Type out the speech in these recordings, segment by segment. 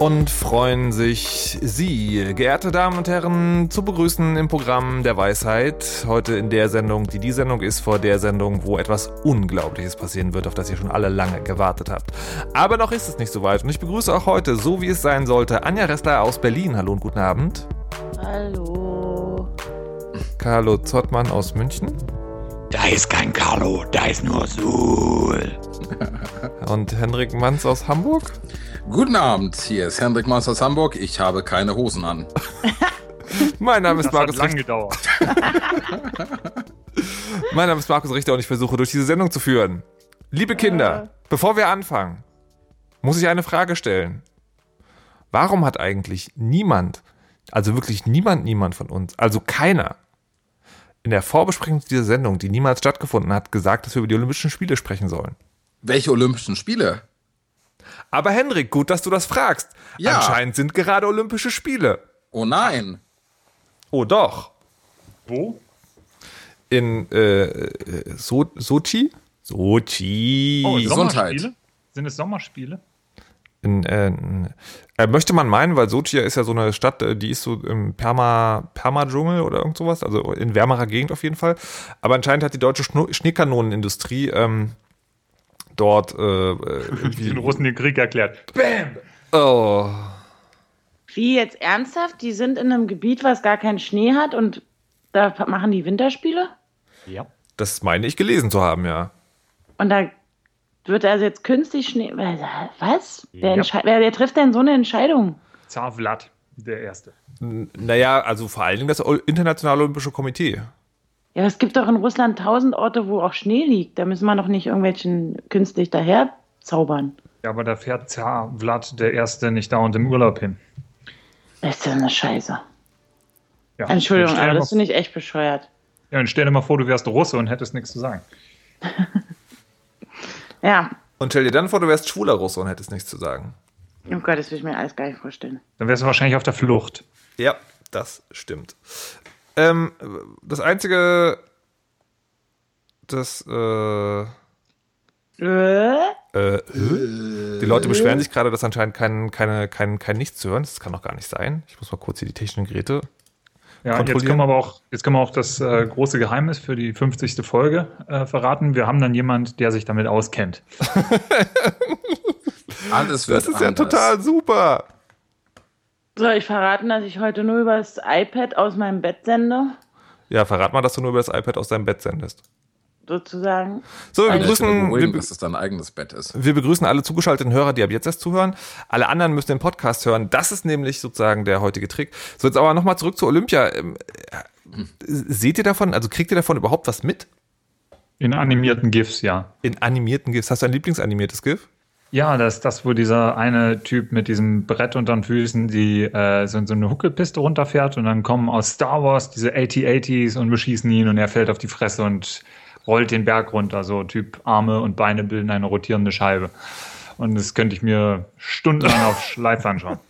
Und freuen sich Sie, geehrte Damen und Herren, zu begrüßen im Programm der Weisheit. Heute in der Sendung, die die Sendung ist, vor der Sendung, wo etwas Unglaubliches passieren wird, auf das ihr schon alle lange gewartet habt. Aber noch ist es nicht soweit. Und ich begrüße auch heute, so wie es sein sollte, Anja Ressler aus Berlin. Hallo und guten Abend. Hallo. Carlo Zottmann aus München. Da ist kein Carlo, da ist nur Sul. Und Henrik Manns aus Hamburg. Guten Abend, hier ist Hendrik Maus aus Hamburg. Ich habe keine Hosen an. Mein Name ist Das Markus hat lang Richter. gedauert. Mein Name ist Markus Richter und ich versuche durch diese Sendung zu führen. Liebe Kinder, bevor wir anfangen, muss ich eine Frage stellen. Warum hat eigentlich niemand, also wirklich niemand, niemand von uns, also keiner, in der Vorbesprechung dieser Sendung, die niemals stattgefunden hat, gesagt, dass wir über die Olympischen Spiele sprechen sollen? Welche Olympischen Spiele? Aber Henrik, gut, dass du das fragst. Ja. Anscheinend sind gerade Olympische Spiele. Oh nein. Oh doch. Wo? In äh, so Sochi? Sochi. Oh, Gesundheit. Sommerspiele? Sind es Sommerspiele? In, äh, äh, möchte man meinen, weil Sochi ist ja so eine Stadt, äh, die ist so im Perma, Perma-Dschungel oder irgend sowas, also in wärmerer Gegend auf jeden Fall. Aber anscheinend hat die deutsche Schneekanonenindustrie ähm, dort äh, äh, Den Russen den Krieg erklärt. oh, Wie jetzt ernsthaft? Die sind in einem Gebiet, was gar keinen Schnee hat und da machen die Winterspiele? Ja. das meine ich gelesen zu haben, ja. Und da wird also jetzt künstlich Schnee. Was? Wer, Ja. wer, wer trifft denn so eine Entscheidung? Zar Vlad, der Erste. N- Naja, also vor allen Dingen das Internationale Olympische Komitee. Ja, es gibt doch in Russland tausend Orte, wo auch Schnee liegt. Da müssen wir doch nicht irgendwelchen künstlich daher zaubern. Ja, aber da fährt Zar Vlad, der Erste, nicht dauernd im Urlaub hin. Ist das eine Scheiße. Ja. Entschuldigung, aber das finde ich echt bescheuert. ja, und stell dir mal vor, du wärst Russe und hättest nichts zu sagen. Ja, Und stell dir dann vor, du wärst schwuler Russe und hättest nichts zu sagen. oh Gott, das will ich mir alles gar nicht vorstellen. Dann wärst du wahrscheinlich auf der Flucht. Ja, das stimmt. Ähm, das einzige, das, äh, Äh? Äh, die Leute beschweren sich gerade, dass anscheinend kein, keine, kein, kein Nichts zu hören. ist. Das kann doch gar nicht sein. Ich muss mal kurz hier die technischen Geräte. Ja, jetzt können wir aber auch, jetzt können wir auch das äh, große Geheimnis für die 50. Folge äh, verraten. Wir haben dann jemand, der sich damit auskennt. Alles wird Das ist ja anders. total super. Soll ich verraten, dass ich heute nur über das iPad aus meinem Bett sende? Ja, verrat mal, dass du nur über das iPad aus deinem Bett sendest. Sozusagen. So, wir begrüßen, wir, dass es dein eigenes Bett ist. wir begrüßen alle zugeschalteten Hörer, die ab jetzt erst zuhören. Alle anderen müssen den Podcast hören. Das ist nämlich sozusagen der heutige Trick. So, jetzt aber nochmal zurück zu Olympia. Ähm, äh, Seht ihr davon, also kriegt ihr davon überhaupt was mit? In animierten GIFs, ja. In animierten GIFs. Hast du ein Lieblingsanimiertes GIF? Ja, das das, wo dieser eine Typ mit diesem Brett unter den Füßen, die äh, so, so eine Huckelpiste runterfährt und dann kommen aus Star Wars diese AT-ATs und beschießen ihn und er fällt auf die Fresse und rollt den Berg runter. So Typ Arme und Beine bilden eine rotierende Scheibe. Und das könnte ich mir stundenlang auf Schleif anschauen.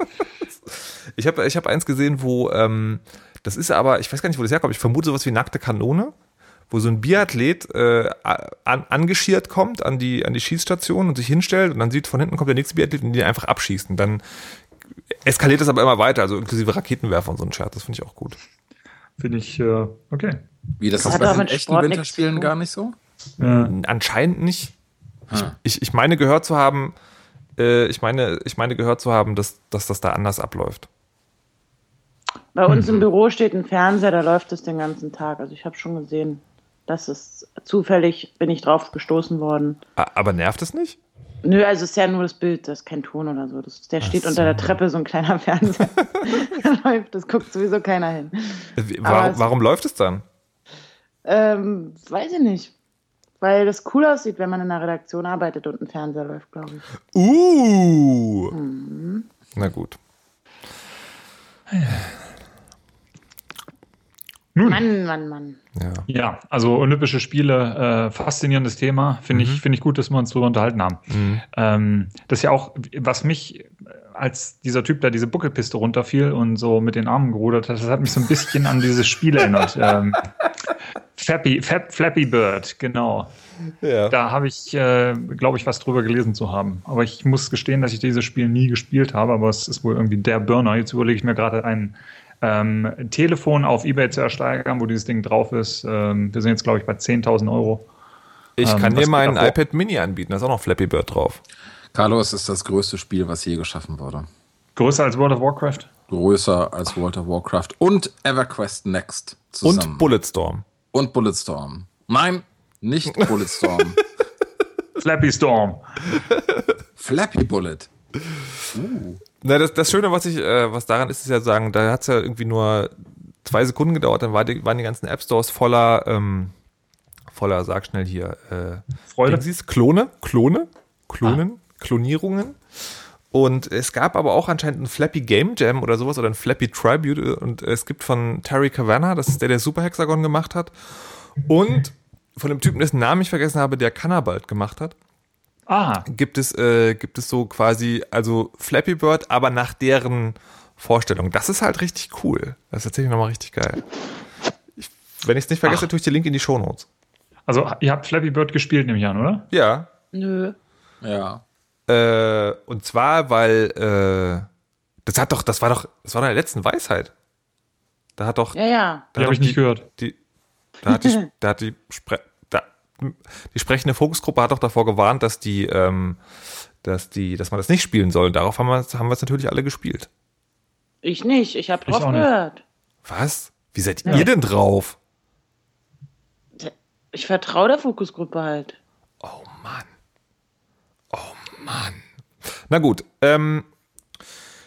Ich habe ich hab eins gesehen, wo, ähm, das ist aber, ich weiß gar nicht, wo das herkommt, ich vermute sowas wie nackte Kanone, wo so ein Biathlet äh, an, angeschiert kommt an die, an die Schießstation und sich hinstellt und dann sieht, von hinten kommt der nächste Biathlet und die einfach abschießt. Und dann eskaliert das aber immer weiter, also inklusive Raketenwerfer und so ein Scherz, das finde ich auch gut. Finde ich, äh, okay. Wie, das Das ist hat bei den mit echten Sport Winterspielen gar nicht so? Äh, Anscheinend nicht. Ah. Ich, ich meine gehört zu haben, äh, ich meine, ich meine gehört zu haben, dass, dass das da anders abläuft. Bei uns im Büro steht ein Fernseher, da läuft es den ganzen Tag. Also ich habe schon gesehen, das ist zufällig, bin ich drauf gestoßen worden. Aber nervt es nicht? Nö, also es ist ja nur das Bild, das ist kein Ton oder so. Das, der steht unter der Treppe, so ein kleiner Fernseher. da läuft, das guckt sowieso keiner hin. Aber Warum, es- warum läuft es dann? Ähm, weiß ich nicht. Weil das cool aussieht, wenn man in einer Redaktion arbeitet und ein Fernseher läuft, glaube ich. Uh. Mhm. Na gut. Nun, Mann, Mann, Mann. Ja. ja, also Olympische Spiele, äh, faszinierendes Thema. Finde Mhm. ich, finde ich gut, dass wir uns darüber unterhalten haben. Mhm. Ähm, das ist ja auch, was mich, äh, als dieser Typ da diese Buckelpiste runterfiel und so mit den Armen gerudert hat, das hat mich so ein bisschen an dieses Spiel erinnert. Ähm, Flappy, Fap, Flappy Bird, genau. Ja. Da habe ich, äh, glaube ich, was drüber gelesen zu haben. Aber ich muss gestehen, dass ich dieses Spiel nie gespielt habe, aber es ist wohl irgendwie der Burner. Jetzt überlege ich mir gerade ein ähm, Telefon auf Ebay zu ersteigern, wo dieses Ding drauf ist. Ähm, wir sind jetzt, glaube ich, bei 10.000 Euro. Ich Ähm, kann dir mein geht da vor? iPad Mini anbieten, da ist auch noch Flappy Bird drauf. Carlo, es ist das größte Spiel, was je geschaffen wurde. Größer als World of Warcraft? Größer als World of Warcraft und EverQuest Next zusammen. Und Bulletstorm. Und Bulletstorm. Nein, nicht Bulletstorm. Flappy Storm. Flappy Bullet. Na, das, das Schöne, was ich, äh, was daran ist, ist ja sagen, da hat es ja irgendwie nur zwei Sekunden gedauert, dann war die, waren die ganzen App Stores voller, ähm, voller, sag schnell hier, äh, Freude? Dingsies, Klone, Klone, Klonen, Klonierungen. Und es gab aber auch anscheinend einen Flappy Game Jam oder sowas oder ein Flappy Tribute und es gibt von Terry Cavanagh, das ist der, der Super Hexagon gemacht hat und von dem Typen, dessen Namen ich vergessen habe, der Cannabalt gemacht hat Ah, gibt es, äh, gibt es so quasi, also Flappy Bird, aber nach deren Vorstellung. Das ist halt richtig cool. Das ist tatsächlich nochmal richtig geil. Ich, wenn ich es nicht vergesse, Ach. tue ich den Link in die Shownotes. also ihr habt Flappy Bird gespielt, nehme ich an, oder? Ja. Nö. Ja. Äh, und zwar, weil, äh, das hat doch, das war doch, das war doch in der letzten Weisheit. Da hat doch, Ja, ja. da habe ich nicht gehört. Die, da hat die, da hat die, Spre die sprechende Fokusgruppe hat doch davor gewarnt, dass die, ähm, dass die, dass man das nicht spielen soll. Und darauf haben wir, haben wir es natürlich alle gespielt. Ich nicht. Ich habe Ich drauf auch nicht. gehört. Was? Wie seid ihr denn drauf? Ich vertraue der Fokusgruppe halt. Oh Mann. Oh Mann. Na gut, ähm,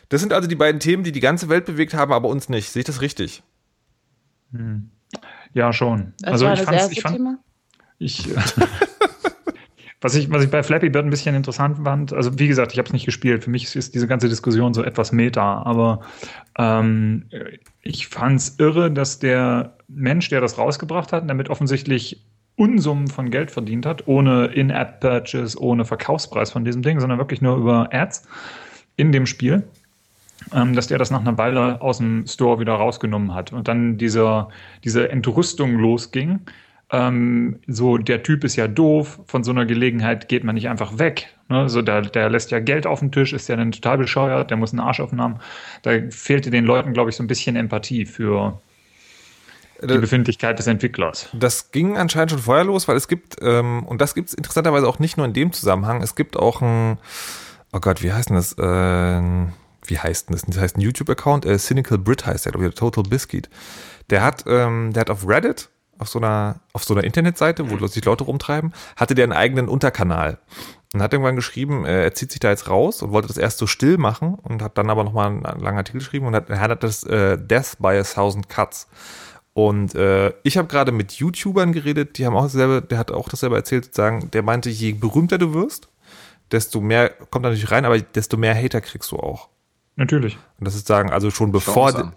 das sind also die beiden Themen, die die ganze Welt bewegt haben, aber uns nicht. Sehe ich das richtig? Ja, schon. Das also war ich das fand's, erste ich fand, Thema. Ich, was, ich, was ich bei Flappy Bird ein bisschen interessant fand, also wie gesagt, ich habe es nicht gespielt. Für mich ist diese ganze Diskussion so etwas meta, aber ähm, ich fand es irre, dass der Mensch, der das rausgebracht hat, damit offensichtlich Unsummen von Geld verdient hat, ohne In-App-Purchase, ohne Verkaufspreis von diesem Ding, sondern wirklich nur über Ads in dem Spiel ähm, dass der das nach einer Weile aus dem Store wieder rausgenommen hat und dann dieser, diese Entrüstung losging. Ähm, so, der Typ ist ja doof, von so einer Gelegenheit geht man nicht einfach weg. Ne? So, der, der lässt ja Geld auf den Tisch, ist ja dann total bescheuert, der muss einen Arsch haben. Da fehlte den Leuten, glaube ich, so ein bisschen Empathie für die Das, Befindlichkeit des Entwicklers. das ging anscheinend schon vorher los, weil es gibt, ähm, und das gibt es interessanterweise auch nicht nur in dem Zusammenhang, es gibt auch ein, oh Gott, wie heißt denn das? Äh, wie heißt denn das? Das heißt ein YouTube-Account, äh, Cynical Brit heißt der, glaube ich, Total Biscuit. Der hat, ähm, der hat auf Reddit, auf so einer, auf so einer Internetseite, wo sich Leute rumtreiben, hatte der einen eigenen Unterkanal. Und hat irgendwann geschrieben, äh, er zieht sich da jetzt raus und wollte das erst so still machen und hat dann aber nochmal einen, einen langen Artikel geschrieben und hat, er hat das äh, Death by a Thousand Cuts. Und äh, ich habe gerade mit YouTubern geredet, die haben auch dasselbe, der hat auch dasselbe erzählt, sozusagen, der meinte, je berühmter du wirst, desto mehr kommt da natürlich rein, aber desto mehr Hater kriegst du auch. Natürlich. Und das ist sagen, also schon bevor. uns an.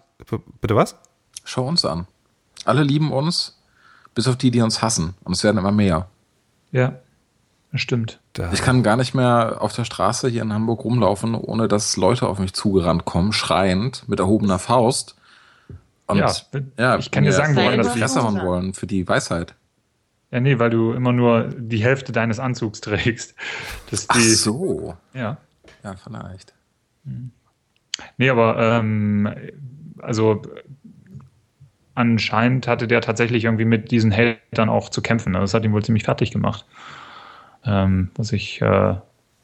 Bitte was? Schau uns an. Alle lieben uns, bis auf die, die uns hassen. Und es werden immer mehr. Ja, das stimmt. Ich kann gar nicht mehr auf der Straße hier in Hamburg rumlaufen, ohne dass Leute auf mich zugerannt kommen, schreiend, mit erhobener Faust. Und Ja, ja, ich kann dir sagen, woran das liegt. Wollen für die Weisheit. Ja, nee, weil du immer nur die Hälfte deines Anzugs trägst. Das Ach die, so. Ja. Ja, vielleicht. Nee, aber ähm, also anscheinend hatte der tatsächlich irgendwie mit diesen Hatern auch zu kämpfen. ne? Das hat ihn wohl ziemlich fertig gemacht. Ähm, was ich äh,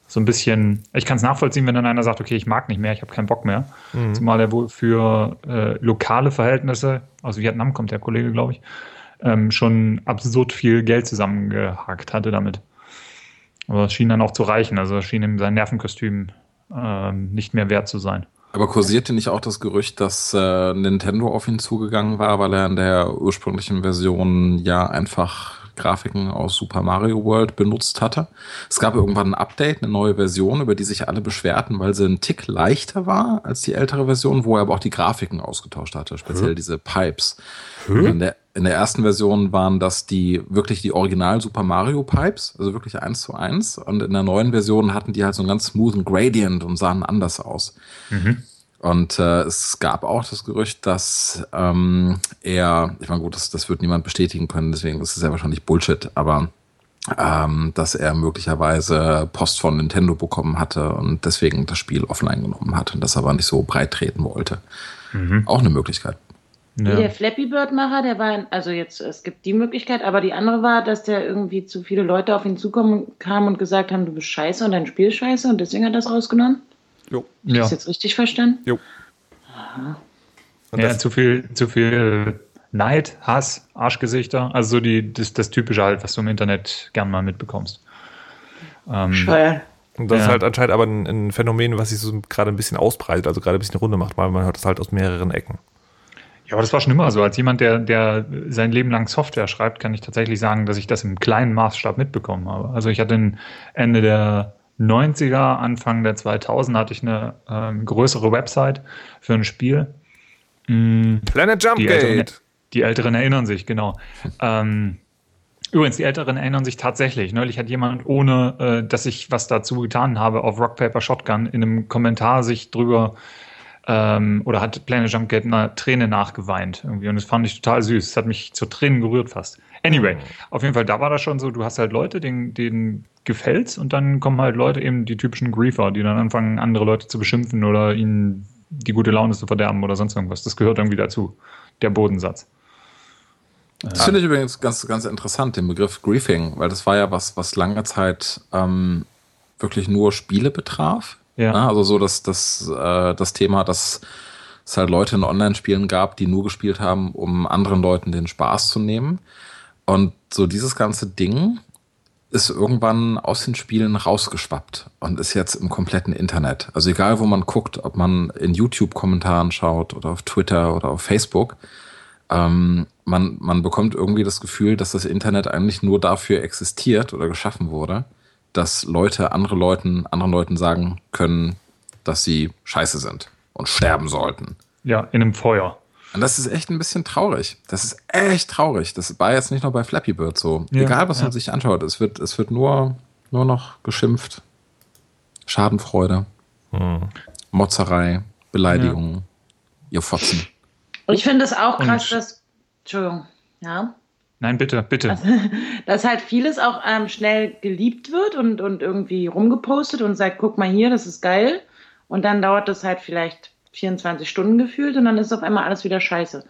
so ein bisschen, ich kann es nachvollziehen, wenn dann einer sagt, okay, ich mag nicht mehr, ich habe keinen Bock mehr. Zumal er wohl für äh, lokale Verhältnisse, aus Vietnam kommt der Kollege, glaube ich, ähm, schon absurd viel Geld zusammengehakt hatte damit. Aber es schien dann auch zu reichen. Also es schien ihm sein Nervenkostüm ähm, nicht mehr wert zu sein. Aber kursierte nicht auch das Gerücht, dass äh, Nintendo auf ihn zugegangen war, weil er in der ursprünglichen Version ja einfach Grafiken aus Super Mario World benutzt hatte. Es gab irgendwann ein Update, eine neue Version, über die sich alle beschwerten, weil sie ein Tick leichter war als die ältere Version, wo er aber auch die Grafiken ausgetauscht hatte, speziell hm. diese Pipes. In der, in der ersten Version waren das die wirklich die Original Super Mario Pipes, also wirklich eins zu eins. Und in der neuen Version hatten die halt so einen ganz smoothen Gradient und sahen anders aus. Mhm. Und äh, es gab auch das Gerücht, dass ähm, er, ich meine gut, das, das wird niemand bestätigen können, deswegen ist es ja wahrscheinlich Bullshit, aber ähm, dass er möglicherweise Post von Nintendo bekommen hatte und deswegen das Spiel offline genommen hat und das aber nicht so breit treten wollte. Mhm. Auch eine Möglichkeit. Ja. Der Flappy Bird-Macher, der war, also jetzt, es gibt die Möglichkeit, aber die andere war, dass der irgendwie zu viele Leute auf ihn zukommen kamen und gesagt haben, du bist scheiße und dein Spiel ist scheiße und deswegen hat er das rausgenommen. Jo. Ist ja. das jetzt richtig verstanden? Jo. Aha. Ja, zu viel, zu viel Neid, Hass, Arschgesichter, also so die, das, das Typische halt, was du im Internet gern mal mitbekommst. Ähm, Scheuer. Und das ja. ist halt anscheinend aber ein, ein Phänomen, was sich so gerade ein bisschen ausbreitet, also gerade ein bisschen Runde macht, weil man hört das halt aus mehreren Ecken. Ja, aber das war schon immer so. Als jemand, der, der sein Leben lang Software schreibt, kann ich tatsächlich sagen, dass ich das im kleinen Maßstab mitbekommen habe. Also ich hatte Ende der 90er, Anfang der 2000 hatte ich eine ähm, größere Website für ein Spiel. Mhm. Planet Jump die Älteren, die Älteren erinnern sich, genau. Ähm, übrigens, die Älteren erinnern sich tatsächlich. Neulich hat jemand, ohne äh, dass ich was dazu getan habe, auf Rock Paper Shotgun in einem Kommentar sich drüber ähm, oder hat Planet Jump Gate eine Träne nachgeweint irgendwie und das fand ich total süß. Es hat mich zu Tränen gerührt fast. Anyway, auf jeden Fall, da war das schon so, du hast halt Leute, denen, denen gefällt's und dann kommen halt Leute eben die typischen Griefer, die dann anfangen, andere Leute zu beschimpfen oder ihnen die gute Laune zu verderben oder sonst irgendwas. Das gehört irgendwie dazu. Der Bodensatz. Das finde ich übrigens ganz, ganz interessant, den Begriff Griefing, weil das war ja was, was lange Zeit ähm, wirklich nur Spiele betraf. Ja. ja also so dass das, äh, das Thema, dass es halt Leute in Online-Spielen gab, die nur gespielt haben, um anderen Leuten den Spaß zu nehmen. Und so dieses ganze Ding ist irgendwann aus den Spielen rausgeschwappt und ist jetzt im kompletten Internet. Also egal, wo man guckt, ob man in YouTube-Kommentaren schaut oder auf Twitter oder auf Facebook, ähm, man, man bekommt irgendwie das Gefühl, dass das Internet eigentlich nur dafür existiert oder geschaffen wurde, dass Leute andere Leuten, anderen Leuten sagen können, dass sie scheiße sind und sterben sollten. Ja, in einem Feuer. Und das ist echt ein bisschen traurig. Das ist echt traurig. Das war jetzt nicht nur bei Flappy Bird so. Ja, Egal, was ja. man sich anschaut, es wird, es wird nur, nur noch geschimpft. Schadenfreude, hm. Motzerei, Beleidigungen, ja. ihr Fotzen. Ich finde es auch krass, Und, dass. Entschuldigung, ja. Nein, bitte, bitte. Also, dass halt vieles auch ähm, schnell geliebt wird und, und irgendwie rumgepostet und sagt, guck mal hier, das ist geil. Und dann dauert das halt vielleicht 24 Stunden gefühlt und dann ist auf einmal alles wieder scheiße.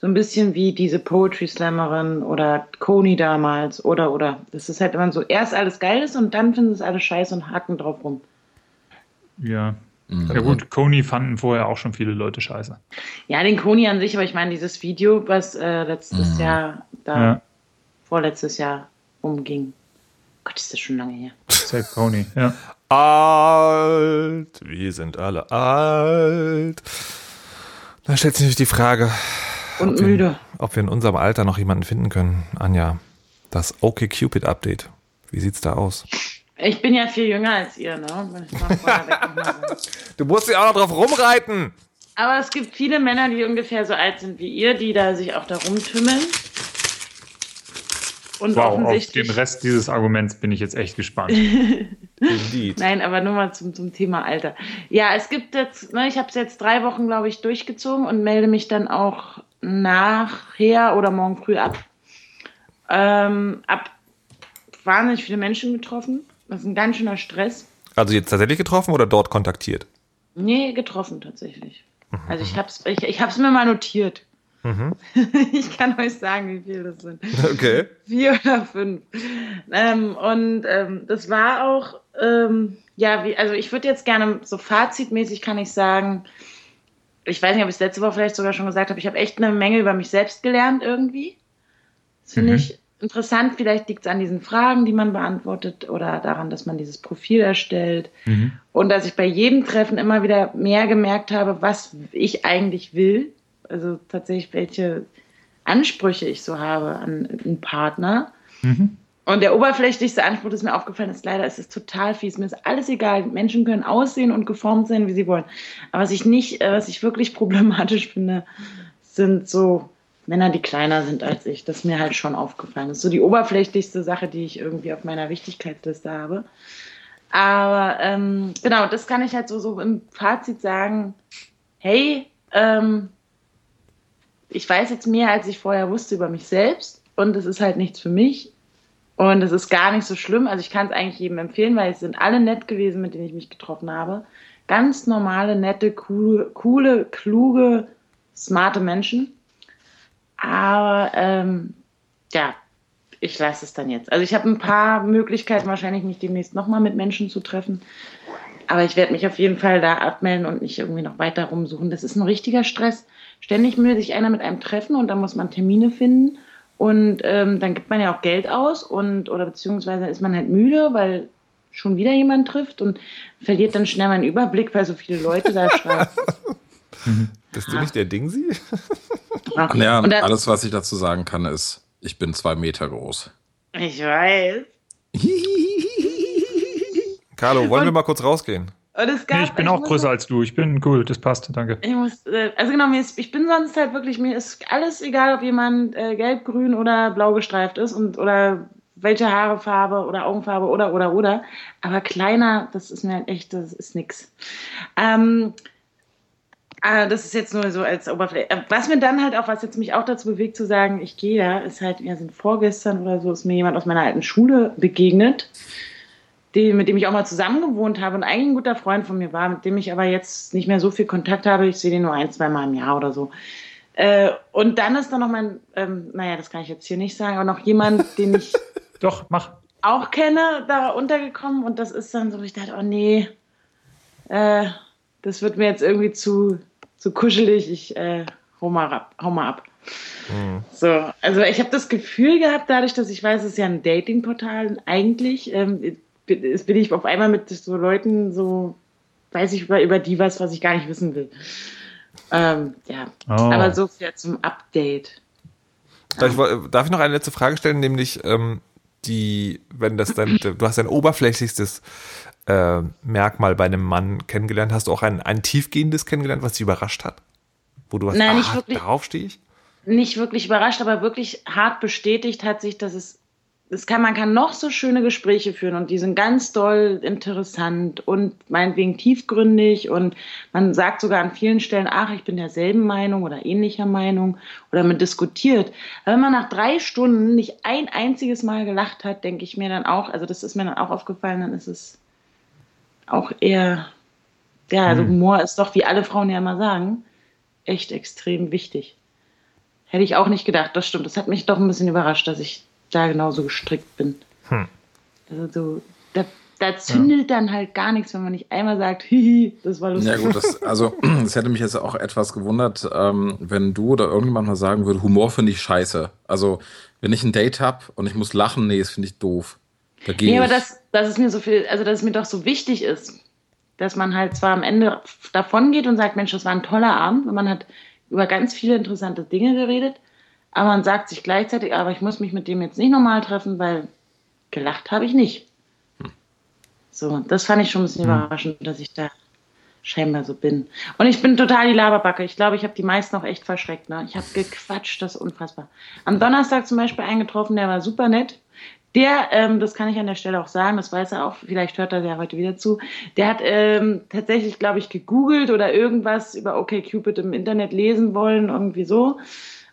So ein bisschen wie diese Poetry Slammerin oder Kony damals oder oder. Das ist halt immer so, erst alles geil ist und dann finden es alles scheiße und hacken drauf rum. Ja. Mhm. Ja gut, Kony fanden vorher auch schon viele Leute scheiße. Ja, den Kony an sich, aber ich meine, dieses Video, was äh, letztes mhm. Jahr da, ja. vorletztes Jahr umging. Gott, ist das schon lange her. Save Kony, ja alt, wir sind alle alt. Da stellt sich natürlich die Frage, und ob müde. Wir, ob wir in unserem Alter noch jemanden finden können. Anja, das OkCupid Update. Wie sieht's da aus? Ich bin ja viel jünger als ihr, ne? du musst ja auch noch drauf rumreiten. Aber es gibt viele Männer, die ungefähr so alt sind wie ihr, die da sich auch da rumtümmeln. Und wow, offensichtlich. Auf den Rest dieses Arguments bin ich jetzt echt gespannt. Indeed. Nein, aber nur mal zum, zum Thema Alter. Ja, es gibt jetzt, ne, ich habe es jetzt drei Wochen, glaube ich, durchgezogen und melde mich dann auch nachher oder morgen früh ab. Ähm, ab wahnsinnig viele Menschen getroffen. Das ist ein ganz schöner Stress. Also jetzt tatsächlich getroffen oder dort kontaktiert? Nee, getroffen tatsächlich. Mhm. Also ich habe es ich, ich hab's mir mal notiert. Mhm. Ich kann euch sagen, wie viel das sind. Okay. Vier oder fünf. Ähm, und ähm, das war auch, ähm, ja, wie, also ich würde jetzt gerne so fazitmäßig kann ich sagen, ich weiß nicht, ob ich es letzte Woche vielleicht sogar schon gesagt habe, ich habe echt eine Menge über mich selbst gelernt irgendwie. Das finde mhm. ich interessant. Vielleicht liegt es an diesen Fragen, die man beantwortet oder daran, dass man dieses Profil erstellt. Mhm. Und dass ich bei jedem Treffen immer wieder mehr gemerkt habe, was ich eigentlich will also tatsächlich welche Ansprüche ich so habe an einen Partner. Mhm. Und der oberflächlichste Anspruch, das mir aufgefallen ist, leider ist es total fies. Mir ist alles egal. Menschen können aussehen und geformt sein, wie sie wollen. Aber was ich nicht, äh, was ich wirklich problematisch finde, sind so Männer, die kleiner sind als ich. Das ist mir halt schon aufgefallen. Das ist so die oberflächlichste Sache, die ich irgendwie auf meiner Wichtigkeitsliste habe. Aber ähm, genau, das kann ich halt so, so im Fazit sagen. Hey, ähm, ich weiß jetzt mehr, als ich vorher wusste über mich selbst. Und es ist halt nichts für mich. Und es ist gar nicht so schlimm. Also ich kann es eigentlich jedem empfehlen, weil es sind alle nett gewesen, mit denen ich mich getroffen habe. Ganz normale, nette, coole, coole kluge, smarte Menschen. Aber ähm, ja, ich lasse es dann jetzt. Also ich habe ein paar Möglichkeiten, wahrscheinlich mich demnächst nochmal mit Menschen zu treffen. Aber ich werde mich auf jeden Fall da abmelden und nicht irgendwie noch weiter rumsuchen. Das ist ein richtiger Stress. Ständig will sich einer mit einem treffen und dann muss man Termine finden. Und ähm, dann gibt man ja auch Geld aus und oder beziehungsweise ist man halt müde, weil schon wieder jemand trifft und verliert dann schnell meinen Überblick, weil so viele Leute da schreiben. Bist du nicht der Dingsi? ja, ja dann, alles, was ich dazu sagen kann, ist, ich bin zwei Meter groß. Ich weiß. Carlo, wollen und, wir mal kurz rausgehen? Gab, nee, ich bin auch größer als du. Ich bin cool, das passt, danke. Ich muss, äh, also genau, mir ist, ich bin sonst halt wirklich, mir ist alles egal, ob jemand äh, gelb, grün oder blau gestreift ist und oder welche Haarefarbe oder Augenfarbe oder oder oder. Aber kleiner, das ist mir halt echt, das ist nix. Ähm, äh, das ist jetzt nur so als Oberfläche. Äh, was mir dann halt auch, was jetzt mich auch dazu bewegt zu sagen, ich gehe da, ist halt, wir sind vorgestern oder so, ist mir jemand aus meiner alten Schule begegnet die, mit dem ich auch mal zusammen gewohnt habe und eigentlich ein guter Freund von mir war, mit dem ich aber jetzt nicht mehr so viel Kontakt habe. Ich sehe den nur ein, zwei Mal im Jahr oder so. Äh, und dann ist da noch mein, ähm, naja, das kann ich jetzt hier nicht sagen, aber noch jemand, den ich doch mach auch kenne, da untergekommen und das ist dann so, ich dachte, oh nee, äh, das wird mir jetzt irgendwie zu, zu kuschelig, ich äh, hau, mal ab, hau mal ab. Mhm. So, also ich habe das Gefühl gehabt, dadurch, dass ich weiß, es ist ja ein Datingportal eigentlich, ähm, bin, ich auf einmal mit so Leuten so, weiß ich über, über die was, was ich gar nicht wissen will. Ähm, ja, oh. aber so viel zum Update. Darf ich, darf ich noch eine letzte Frage stellen, nämlich ähm, die, wenn das dann, du hast ein oberflächlichstes äh, Merkmal bei einem Mann kennengelernt, hast du auch ein, ein tiefgehendes kennengelernt, was dich überrascht hat? Wo du was, Nein, nicht ah, wirklich, darauf stehe ich? Nicht wirklich überrascht, aber wirklich hart bestätigt hat sich, dass es es kann, man kann noch so schöne Gespräche führen und die sind ganz doll interessant und meinetwegen tiefgründig und man sagt sogar an vielen Stellen, ach, ich bin derselben Meinung oder ähnlicher Meinung oder man diskutiert. Aber wenn man nach drei Stunden nicht ein einziges Mal gelacht hat, denke ich mir dann auch, also das ist mir dann auch aufgefallen, dann ist es auch eher, ja, also hm. Humor ist doch, wie alle Frauen ja immer sagen, echt extrem wichtig. Hätte ich auch nicht gedacht, das stimmt. Das hat mich doch ein bisschen überrascht, dass ich da genauso gestrickt bin. Hm. Also so, da, da zündelt ja. dann halt gar nichts, wenn man nicht einmal sagt, hihi, das war lustig. Ja gut, das, also es hätte mich jetzt auch etwas gewundert, ähm, wenn du oder irgendjemand mal sagen würde, Humor finde ich scheiße. Also wenn ich ein Date habe und ich muss lachen, nee, das finde ich doof. Da nee, aber das, das ist mir so viel, also dass es mir doch so wichtig ist, dass man halt zwar am Ende davon geht und sagt, Mensch, das war ein toller Abend, und man hat über ganz viele interessante Dinge geredet, aber man sagt sich gleichzeitig, aber ich muss mich mit dem jetzt nicht nochmal treffen, weil gelacht habe ich nicht. Hm. So, das fand ich schon ein bisschen hm. überraschend, dass ich da scheinbar so bin. Und ich bin total die Laberbacke. Ich glaube, ich habe die meisten auch echt verschreckt. Ne? Ich habe gequatscht, das ist unfassbar. Am Donnerstag zum Beispiel eingetroffen, der war super nett. Der, ähm, das kann ich an der Stelle auch sagen, das weiß er auch, vielleicht hört er ja heute wieder zu, der hat ähm, tatsächlich, glaube ich, gegoogelt oder irgendwas über OkCupid im Internet lesen wollen, irgendwie so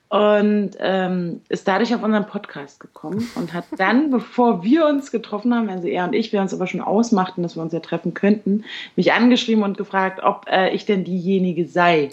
und ähm, ist dadurch auf unseren Podcast gekommen und hat dann, bevor wir uns getroffen haben, also er und ich, wir uns aber schon ausmachten, dass wir uns ja treffen könnten, mich angeschrieben und gefragt, ob äh, ich denn diejenige sei.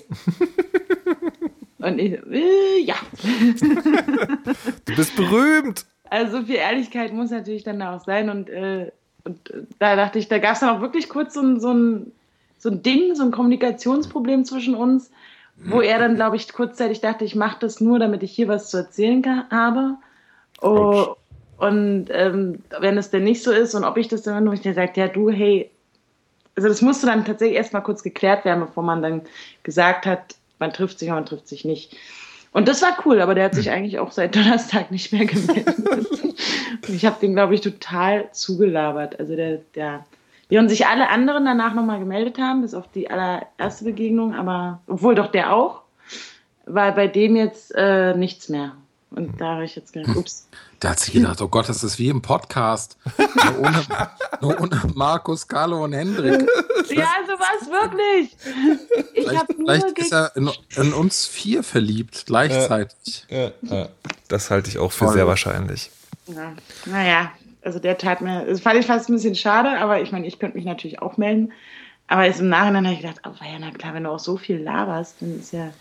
und ich, äh, ja. du bist berühmt. Also so viel Ehrlichkeit muss natürlich dann auch sein und, äh, und äh, da dachte ich, da gab es dann auch wirklich kurz so ein, so, ein, so ein Ding, so ein Kommunikationsproblem zwischen uns wo er dann, glaube ich, kurzzeitig dachte, ich mache das nur, damit ich hier was zu erzählen kann, habe. Oh, und ähm, wenn es denn nicht so ist und ob ich das dann nur, ich der sagt, ja, du, hey, also das musste dann tatsächlich erstmal kurz geklärt werden, bevor man dann gesagt hat, man trifft sich oder man trifft sich nicht. Und das war cool, aber der hat sich eigentlich auch seit Donnerstag nicht mehr gemeldet. Und ich habe den, glaube ich, total zugelabert. Also der, der, während sich alle anderen danach nochmal gemeldet haben, bis auf die allererste Begegnung, aber obwohl doch der auch, war bei dem jetzt äh, nichts mehr. Und da habe ich jetzt gedacht, ups. Der hat sich gedacht, oh Gott, das ist wie im Podcast. nur, ohne, nur ohne Markus, Carlo und Hendrik. Ja, so war es wirklich. Ich vielleicht vielleicht ist er in, in, uns vier verliebt, gleichzeitig. Äh, äh, das halte ich auch für Voll. sehr wahrscheinlich. Ja, naja, also der tat mir, das fand ich fast ein bisschen schade, aber ich meine, ich könnte mich natürlich auch melden. Aber jetzt im Nachhinein habe ich gedacht, oh ja, na klar, wenn du auch so viel laberst, dann ist ja.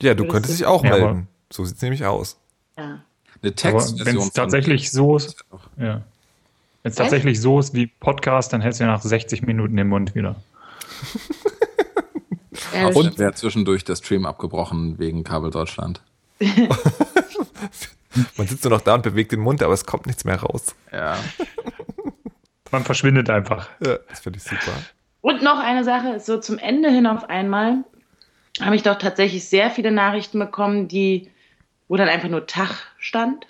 Ja, du könntest dich auch melden. So sieht es nämlich aus. Ja. Eine Textversion. Wenn es tatsächlich so ist, ja. Wenn es tatsächlich so ist wie Podcast, dann hältst du ja nach 60 Minuten den Mund wieder. Und wäre zwischendurch der Stream abgebrochen wegen Kabel Deutschland. Man sitzt nur noch da und bewegt den Mund, aber es kommt nichts mehr raus. Ja. Man verschwindet einfach. Ja, das finde ich super. Und noch eine Sache, so zum Ende hin auf einmal habe ich doch tatsächlich sehr viele Nachrichten bekommen, die wo dann einfach nur Tag stand.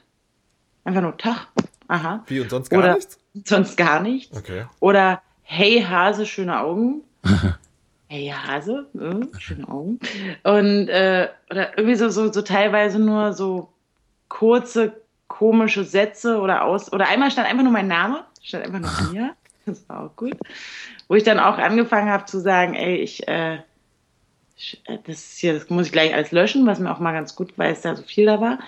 Einfach nur Tag. Aha. Wie und sonst gar Oder nichts? Sonst gar nichts. Okay. Oder Hey Hase, schöne Augen. hey Hase, äh, schöne Augen. Und äh, oder irgendwie so, so, so teilweise nur so kurze, komische Sätze oder aus. Oder einmal stand einfach nur mein Name, stand einfach nur mir. Das war auch gut. Wo ich dann auch angefangen habe zu sagen, ey, ich äh, äh, das hier, das muss ich gleich alles löschen, was mir auch mal ganz gut, weil es da so viel da war.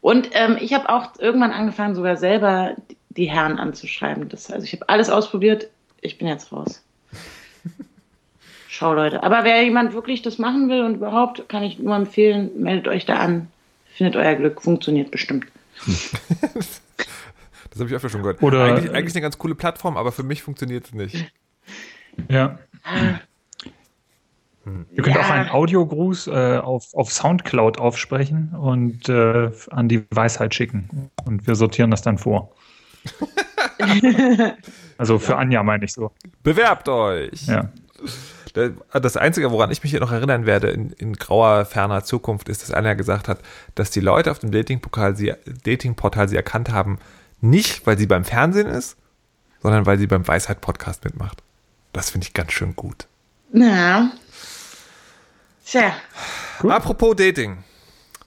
Und ähm, ich habe auch irgendwann angefangen, sogar selber die Herren anzuschreiben. Das, also ich habe alles ausprobiert, ich bin jetzt raus. Schau, Leute. Aber wer jemand wirklich das machen will und überhaupt, kann ich nur empfehlen, meldet euch da an. Findet euer Glück, funktioniert bestimmt. das habe ich öfter schon gehört. Oder eigentlich, eigentlich eine ganz coole Plattform, aber für mich funktioniert es nicht. Ja. Ah. Ihr könnt Ja. auch einen Audiogruß äh, auf, auf Soundcloud aufsprechen und äh, an die Weisheit schicken. Und wir sortieren das dann vor. also für Anja meine ich so. Bewerbt euch! Ja. Das Einzige, woran ich mich hier noch erinnern werde in, in grauer, ferner Zukunft, ist, dass Anja gesagt hat, dass die Leute auf dem Datingportal sie, Datingportal sie erkannt haben, nicht weil sie beim Fernsehen ist, sondern weil sie beim Weisheit-Podcast mitmacht. Das finde ich ganz schön gut. Na. Tja. Gut. Apropos Dating.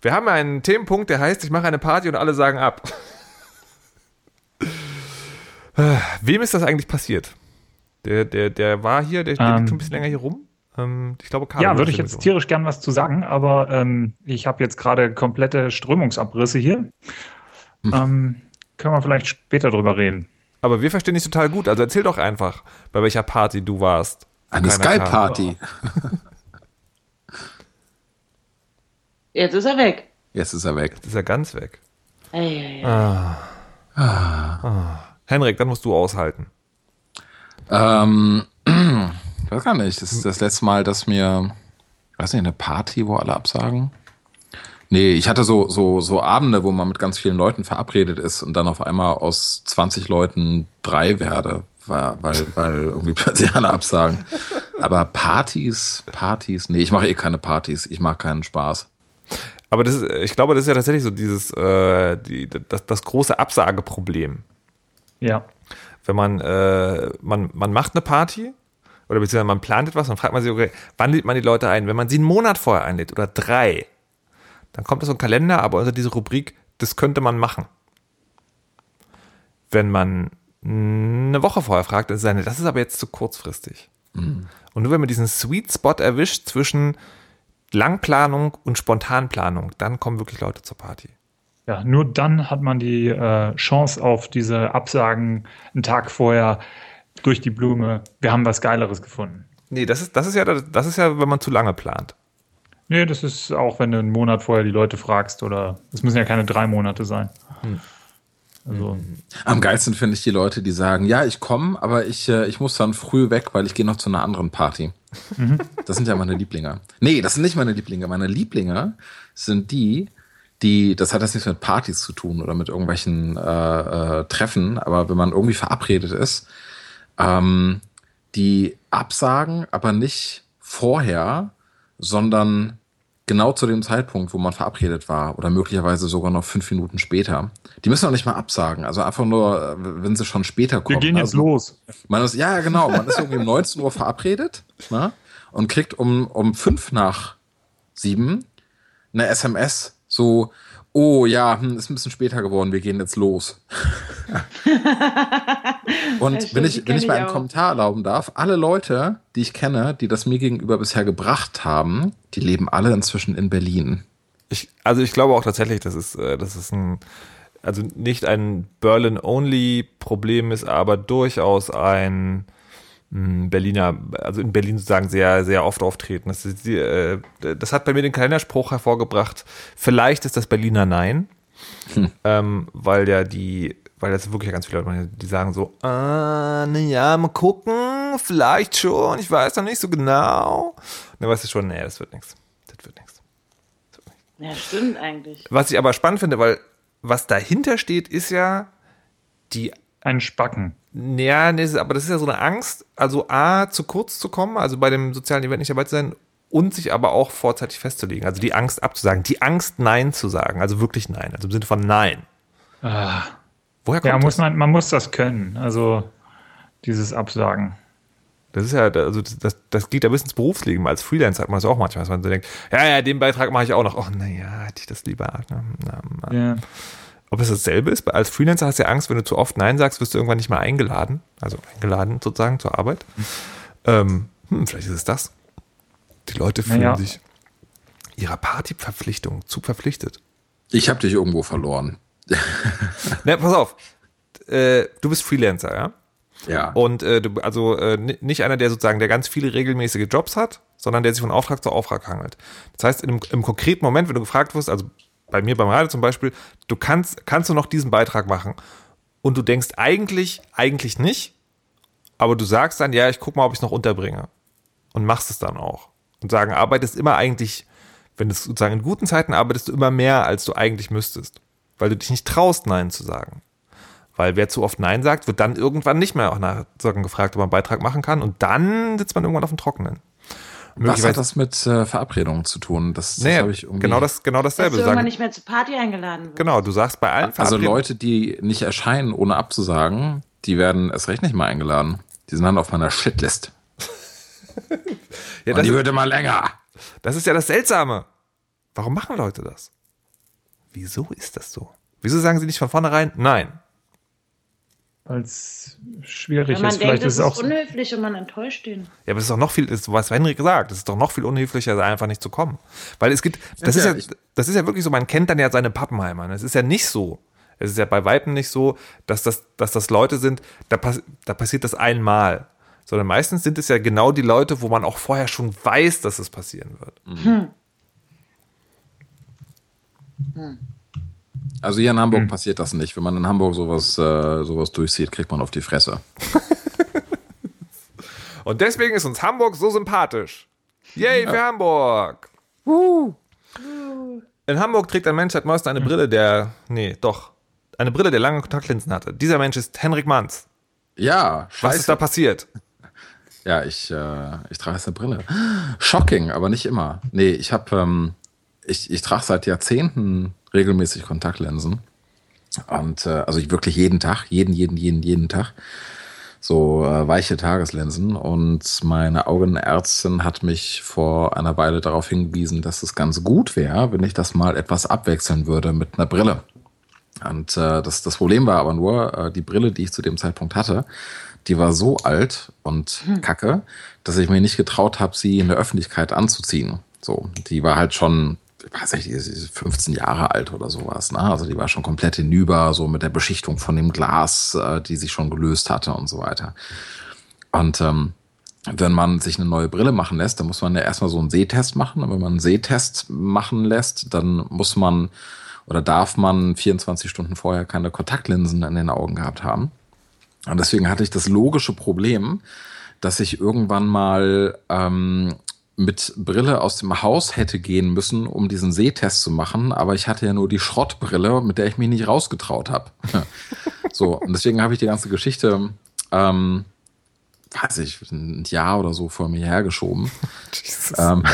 Wir haben einen Themenpunkt, der heißt, ich mache eine Party und alle sagen ab. Wem ist das eigentlich passiert? Der, der, der war hier, der, der Ähm. liegt schon ein bisschen länger hier rum. Ähm, ich glaube, Karl Ja, würde ich jetzt um. tierisch gern was zu sagen, aber ähm, ich habe jetzt gerade komplette Strömungsabrisse hier. Ähm, können wir vielleicht später drüber reden. Aber wir verstehen dich total gut. Also erzähl doch einfach, bei welcher Party du warst. Eine. Skype-Party. Jetzt ist er weg. Jetzt ist er weg. Jetzt ist er ganz weg. Ei, ei, ei. Ah. Henrik, dann musst du aushalten. Ähm, ich weiß gar nicht. Das ist das letzte Mal, dass mir, ich weiß nicht, eine Party, wo alle absagen. Nee, ich hatte so, so, so Abende, wo man mit ganz vielen Leuten verabredet ist und dann auf einmal aus 20 Leuten drei werde, weil, weil, weil irgendwie plötzlich alle absagen. Aber Partys, Partys, nee, ich mache eh keine Partys. Ich mache keinen Spaß. Aber das ist, ich glaube, das ist ja tatsächlich so dieses, äh, die, das, das große Absageproblem. Ja. Wenn man, äh, man, man macht eine Party oder beziehungsweise man plant etwas, dann fragt man sich, okay, wann lädt man die Leute ein? Wenn man sie einen Monat vorher einlädt oder drei, dann kommt das so ein Kalender, aber unter diese Rubrik, das könnte man machen. Wenn man eine Woche vorher fragt, dann ist es, das ist aber jetzt zu kurzfristig. Und nur wenn man diesen Sweet Spot erwischt zwischen Langplanung und Spontanplanung, dann kommen wirklich Leute zur Party. Ja, nur dann hat man die äh, Chance auf diese Absagen einen Tag vorher durch die Blume. Wir haben was Geileres gefunden. Nee, das ist, das ist ja, das ist ja, wenn man zu lange plant. Nee, das ist auch, wenn du einen Monat vorher die Leute fragst oder es müssen ja keine drei Monate sein. Also, Am geilsten finde ich die Leute, die sagen, ja, ich komme, aber ich, äh, ich muss dann früh weg, weil ich gehe noch zu einer anderen Party. Das sind ja meine Lieblinge. Nee, das sind nicht meine Lieblinge. Meine Lieblinge sind die, die, das hat jetzt nichts mit Partys zu tun oder mit irgendwelchen äh, äh, Treffen, aber wenn man irgendwie verabredet ist, ähm, die absagen, aber nicht vorher, sondern genau zu dem Zeitpunkt, wo man verabredet war oder möglicherweise sogar noch fünf Minuten später. Die müssen auch nicht mal absagen, also einfach nur, wenn sie schon später kommen. Wir gehen jetzt also, los. Man ist, ja, genau, man ist irgendwie um 19 Uhr verabredet ne, und kriegt um, um fünf nach sieben eine SMS, so, oh ja, hm, ist ein bisschen später geworden, wir gehen jetzt los. Und Ja, stimmt, wenn ich, wenn ich mal einen auch. Kommentar erlauben darf, alle Leute, die ich kenne, die das mir gegenüber bisher gebracht haben, die leben alle inzwischen in Berlin. Ich, also ich glaube auch tatsächlich, dass es, äh, dass es ein, also nicht ein Berlin-only-Problem ist, aber durchaus ein Berliner, also in Berlin sozusagen sehr, sehr oft auftreten. Das, ist, die, äh, das hat bei mir den Kalenderspruch hervorgebracht, vielleicht ist das Berliner Nein, ähm, weil ja die, weil das wirklich ganz viele Leute machen, die sagen so, ah, na ja, mal gucken, vielleicht schon, ich weiß noch nicht so genau. Und dann weißt du schon, nee, das wird nichts. Das wird nichts. Ja, stimmt eigentlich. Was ich aber spannend finde, weil was dahinter steht, ist ja die, Ein Spacken. ja, nee, aber das ist ja so eine Angst, also A, zu kurz zu kommen, also bei dem sozialen Event nicht dabei zu sein und sich aber auch vorzeitig festzulegen, also die Angst abzusagen, die Angst Nein zu sagen, also wirklich Nein, also im Sinne von Nein. Ah. Woher kommt Ja, muss das? man, man muss das können. Also dieses Absagen. Das ist ja, also das, das, geht ja bis ins Berufsleben. Als Freelancer hat man das auch manchmal, dass man so denkt, ja, ja, den Beitrag mache ich auch noch. Oh, naja, hätte ich das lieber. Na, na, na. Ja. Ob es dasselbe ist? Als Freelancer hast du ja Angst, wenn du zu oft Nein sagst, wirst du irgendwann nicht mehr eingeladen. Also eingeladen sozusagen zur Arbeit. Ähm, hm, vielleicht ist es das. Die Leute fühlen Naja. sich ihrer Partyverpflichtung zu verpflichtet. Ich habe dich irgendwo verloren. Ne, pass auf. Äh, du bist Freelancer, ja? Ja. Und äh, du, also äh, ni- nicht einer, der sozusagen, der ganz viele regelmäßige Jobs hat, sondern der sich von Auftrag zu Auftrag hangelt. Das heißt, in einem, im konkreten Moment, wenn du gefragt wirst, also bei mir beim Radio zum Beispiel, du kannst, kannst du noch diesen Beitrag machen? Und du denkst eigentlich, eigentlich nicht, aber du sagst dann, ja, ich guck mal, ob ich es noch unterbringe. Und machst es dann auch. Und sagen, arbeitest immer eigentlich, wenn du sozusagen in guten Zeiten arbeitest du immer mehr, als du eigentlich müsstest. Weil du dich nicht traust, Nein zu sagen. Weil wer zu oft Nein sagt, wird dann irgendwann nicht mehr auch nach Socken gefragt, ob man einen Beitrag machen kann. Und dann sitzt man irgendwann auf dem Trockenen. Was hat das mit äh, Verabredungen zu tun? Das, das Nee, habe ich irgendwie. genau, das, genau Dass dasselbe. du irgendwann nicht mehr zur Party eingeladen wirst. genau, du sagst bei allen Also Leute, die nicht erscheinen, ohne abzusagen, die werden erst recht nicht mal eingeladen. Die sind dann auf meiner Shitlist. ja, Und das, die wird immer länger. das ist ja das Seltsame. Warum machen Leute das? Wieso ist das so? Wieso sagen sie nicht von vornherein Nein? Es schwierig Wenn man ist. denkt, Vielleicht das ist es auch. unhöflich und man enttäuscht ihn. Ja, aber es ist doch noch viel, ist, was Henrik gesagt, es ist doch noch viel unhöflicher, einfach nicht zu kommen. Weil es gibt, das Ja, ist ja, das ist ja wirklich so, man kennt dann ja seine Pappenheimer. ne? Es ist ja nicht so. Es ist ja bei Weitem nicht so, dass das, dass das Leute sind, da, pass, da passiert das einmal. Sondern meistens sind es ja genau die Leute, wo man auch vorher schon weiß, dass es passieren wird. Also hier in Hm. Hamburg passiert das nicht. Wenn man in Hamburg sowas, äh, sowas durchzieht, kriegt man auf die Fresse. Und deswegen ist uns Hamburg so sympathisch. Yay für Hamburg! In Hamburg trägt ein Mensch seit neuestem eine Brille, der, nee, doch, eine Brille, der lange Kontaktlinsen hatte. Dieser Mensch ist Henrik Manns. Ja, Was scheiße. ist da passiert? Ja, ich, äh, ich trage jetzt eine Brille. Shocking, aber nicht immer. Nee, ich habe, ähm, ich, ich trage seit Jahrzehnten regelmäßig Kontaktlinsen. Und äh, also ich wirklich jeden Tag, jeden, jeden, jeden, jeden Tag. So äh, weiche Tageslinsen. Und meine Augenärztin hat mich vor einer Weile darauf hingewiesen, dass es ganz gut wäre, wenn ich das mal etwas abwechseln würde mit einer Brille. Und äh, das, das Problem war aber nur, äh, die Brille, die ich zu dem Zeitpunkt hatte, die war so alt und kacke, dass ich mir nicht getraut habe, sie in der Öffentlichkeit anzuziehen. So, die war halt schon, ich weiß nicht, die ist 15 Jahre alt oder sowas. Ne? Also die war schon komplett hinüber, so mit der Beschichtung von dem Glas, äh, die sich schon gelöst hatte und so weiter. Und ähm, wenn man sich eine neue Brille machen lässt, dann muss man ja erstmal so einen Sehtest machen. Und wenn man einen Sehtest machen lässt, dann muss man oder darf man 24 Stunden vorher keine Kontaktlinsen in den Augen gehabt haben. Und deswegen hatte ich das logische Problem, dass ich irgendwann mal ähm, mit Brille aus dem Haus hätte gehen müssen, um diesen Sehtest zu machen. Aber ich hatte ja nur die Schrottbrille, mit der ich mich nicht rausgetraut habe. so, und deswegen habe ich die ganze Geschichte, ähm, weiß ich, ein Jahr oder so vor mir hergeschoben. Jesus. Ähm,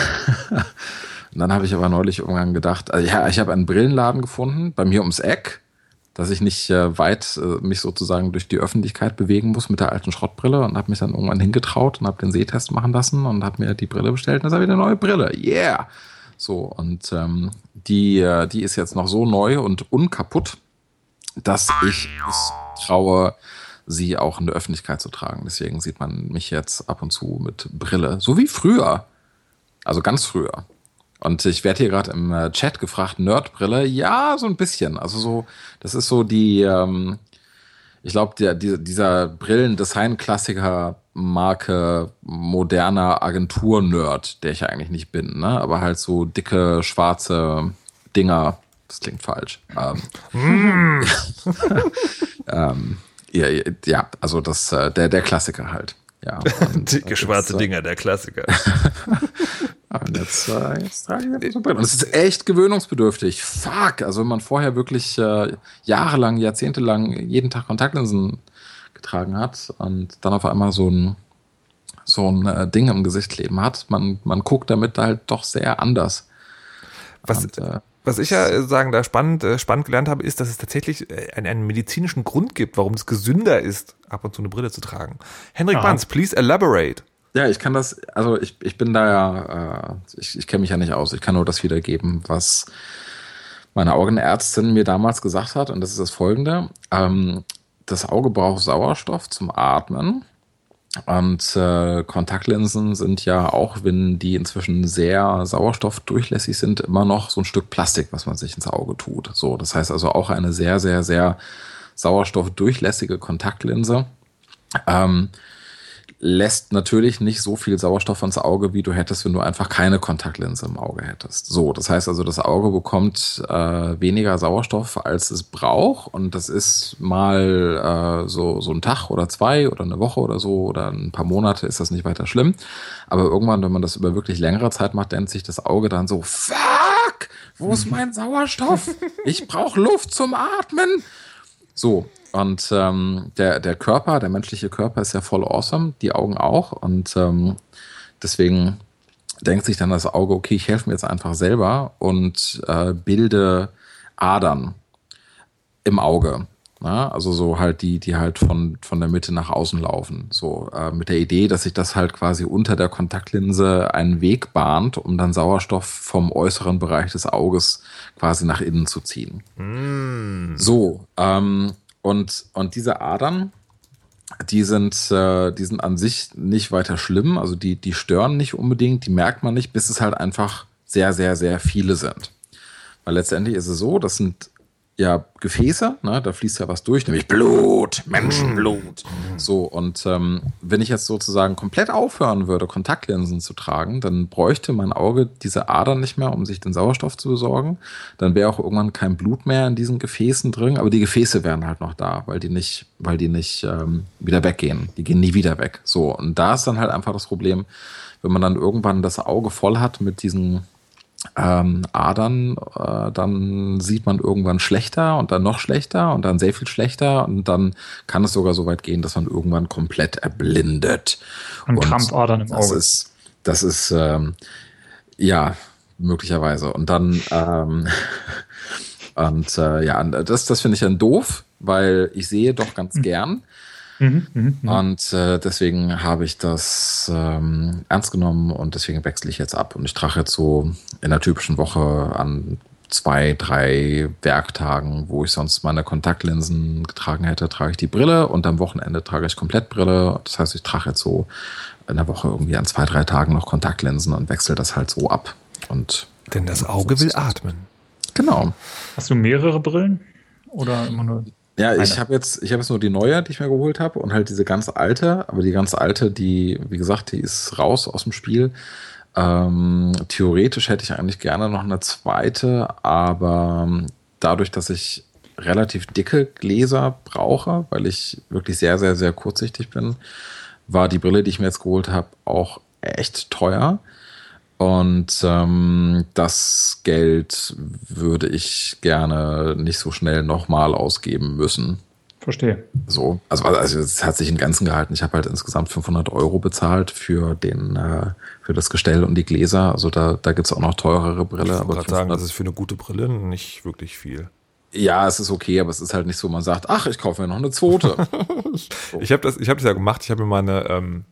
Und dann habe ich aber neulich irgendwann gedacht, also ja, ich habe einen Brillenladen gefunden, bei mir ums Eck, dass ich nicht äh, weit äh, mich sozusagen durch die Öffentlichkeit bewegen muss mit der alten Schrottbrille und habe mich dann irgendwann hingetraut und habe den Sehtest machen lassen und habe mir die Brille bestellt und jetzt habe ich eine neue Brille. Yeah! So, und ähm, die, äh, die ist jetzt noch so neu und unkaputt, dass ich es traue, sie auch in der Öffentlichkeit zu tragen. Deswegen sieht man mich jetzt ab und zu mit Brille. So wie früher. Also ganz früher. Und ich werde hier gerade im äh, Chat gefragt, Nerdbrille? Ja, so ein bisschen. Also so, das ist so die, ähm, ich glaube, der, die, dieser Brillendesign-Klassiker Marke moderner Agentur-Nerd, der ich eigentlich nicht bin, ne? Aber halt so dicke, schwarze Dinger. Das klingt falsch. Ähm, ähm, ja, ja, also das, äh, der, der Klassiker halt. Ja, und, dicke, schwarze Dinger, der Klassiker. Und jetzt, äh, jetzt trage ich jetzt so Brille. Und es ist echt gewöhnungsbedürftig. Fuck. Also wenn man vorher wirklich äh, jahrelang, jahrzehntelang jeden Tag Kontaktlinsen getragen hat und dann auf einmal so ein so ein äh, Ding im Gesicht kleben hat, man, man guckt damit halt doch sehr anders. Was, und, äh, was ich ja sagen da spannend, äh, spannend gelernt habe, ist, dass es tatsächlich äh, einen, einen, medizinischen Grund gibt, warum es gesünder ist, ab und zu eine Brille zu tragen. Henrik Banz, please elaborate. Ja, ich kann das, also ich, ich bin da ja, äh, ich, ich kenne mich ja nicht aus. Ich kann nur das wiedergeben, was meine Augenärztin mir damals gesagt hat. Und das ist das folgende. Ähm, das Auge braucht Sauerstoff zum Atmen. Und äh, Kontaktlinsen sind ja auch, wenn die inzwischen sehr sauerstoffdurchlässig sind, immer noch so ein Stück Plastik, was man sich ins Auge tut. So, das heißt also auch eine sehr, sehr, sehr sauerstoffdurchlässige Kontaktlinse. Ähm, lässt natürlich nicht so viel Sauerstoff ins Auge, wie du hättest, wenn du einfach keine Kontaktlinse im Auge hättest. So, das heißt also, das Auge bekommt äh, weniger Sauerstoff, als es braucht. Und das ist mal äh, so, so ein Tag oder zwei oder eine Woche oder so oder ein paar Monate ist das nicht weiter schlimm. Aber irgendwann, wenn man das über wirklich längere Zeit macht, denkt sich das Auge dann so, fuck, wo ist mein Sauerstoff? Ich brauche Luft zum Atmen. So, und ähm, der, der Körper, der menschliche Körper ist ja voll awesome, die Augen auch. Und ähm, deswegen denkt sich dann das Auge, okay, ich helfe mir jetzt einfach selber und äh, bilde Adern im Auge. Na? Also so halt die, die halt von, von der Mitte nach außen laufen. So äh, mit der Idee, dass sich das halt quasi unter der Kontaktlinse einen Weg bahnt, um dann Sauerstoff vom äußeren Bereich des Auges quasi nach innen zu ziehen. Mm. So, ähm, und, und diese Adern, die sind, äh, die sind an sich nicht weiter schlimm, also die, die stören nicht unbedingt, die merkt man nicht, bis es halt einfach sehr, sehr, sehr viele sind. Weil letztendlich ist es so, das sind ja Gefäße, ne? da fließt ja was durch, nämlich Blut, Menschenblut. So, und ähm, wenn ich jetzt sozusagen komplett aufhören würde, Kontaktlinsen zu tragen, dann bräuchte mein Auge diese Adern nicht mehr, um sich den Sauerstoff zu besorgen. Dann wäre auch irgendwann kein Blut mehr in diesen Gefäßen drin, aber die Gefäße wären halt noch da, weil die nicht, weil die nicht ähm, wieder weggehen. Die gehen nie wieder weg. So, und da ist dann halt einfach das Problem, wenn man dann irgendwann das Auge voll hat mit diesen ähm, Adern, äh, dann sieht man irgendwann schlechter und dann noch schlechter und dann sehr viel schlechter und dann kann es sogar so weit gehen, dass man irgendwann komplett erblindet. Und, und Krampfadern im das Auge. Ist, das ist, ähm, ja, möglicherweise. Und dann, ähm, und äh, ja, das, das finde ich dann doof, weil ich sehe doch ganz mhm. gern. Mhm, mh, mh. Und äh, deswegen habe ich das ähm, ernst genommen und deswegen wechsle ich jetzt ab. Und ich trage jetzt so in der typischen Woche an zwei, drei Werktagen, wo ich sonst meine Kontaktlinsen getragen hätte, trage ich die Brille und am Wochenende trage ich komplett Brille. Das heißt, ich trage jetzt so in der Woche irgendwie an zwei, drei Tagen noch Kontaktlinsen und wechsle das halt so ab. Und Denn das Auge will atmen. Genau. Hast du mehrere Brillen? Oder immer nur ja, Eine. ich habe jetzt, ich habe jetzt nur die neue, die ich mir geholt habe und halt diese ganz alte, aber die ganz alte, die, wie gesagt, die ist raus aus dem Spiel. Ähm, theoretisch hätte ich eigentlich gerne noch eine zweite, aber ähm, dadurch, dass ich relativ dicke Gläser brauche, weil ich wirklich sehr, sehr, sehr kurzsichtig bin, war die Brille, die ich mir jetzt geholt habe, auch echt teuer. Und ähm, das Geld würde ich gerne nicht so schnell nochmal ausgeben müssen. Verstehe. So, also, also es hat sich im Ganzen gehalten. Ich habe halt insgesamt 500 Euro bezahlt für den äh, für das Gestell und die Gläser. Also da, da gibt es auch noch teurere Brille. Ich wollte sagen, das ist für eine gute Brille nicht wirklich viel. Ja, es ist okay, aber es ist halt nicht so, man sagt, ach, ich kaufe mir noch eine zweite. so. Ich habe das, ich hab das ja gemacht. Ich habe mir mal eine, ähm,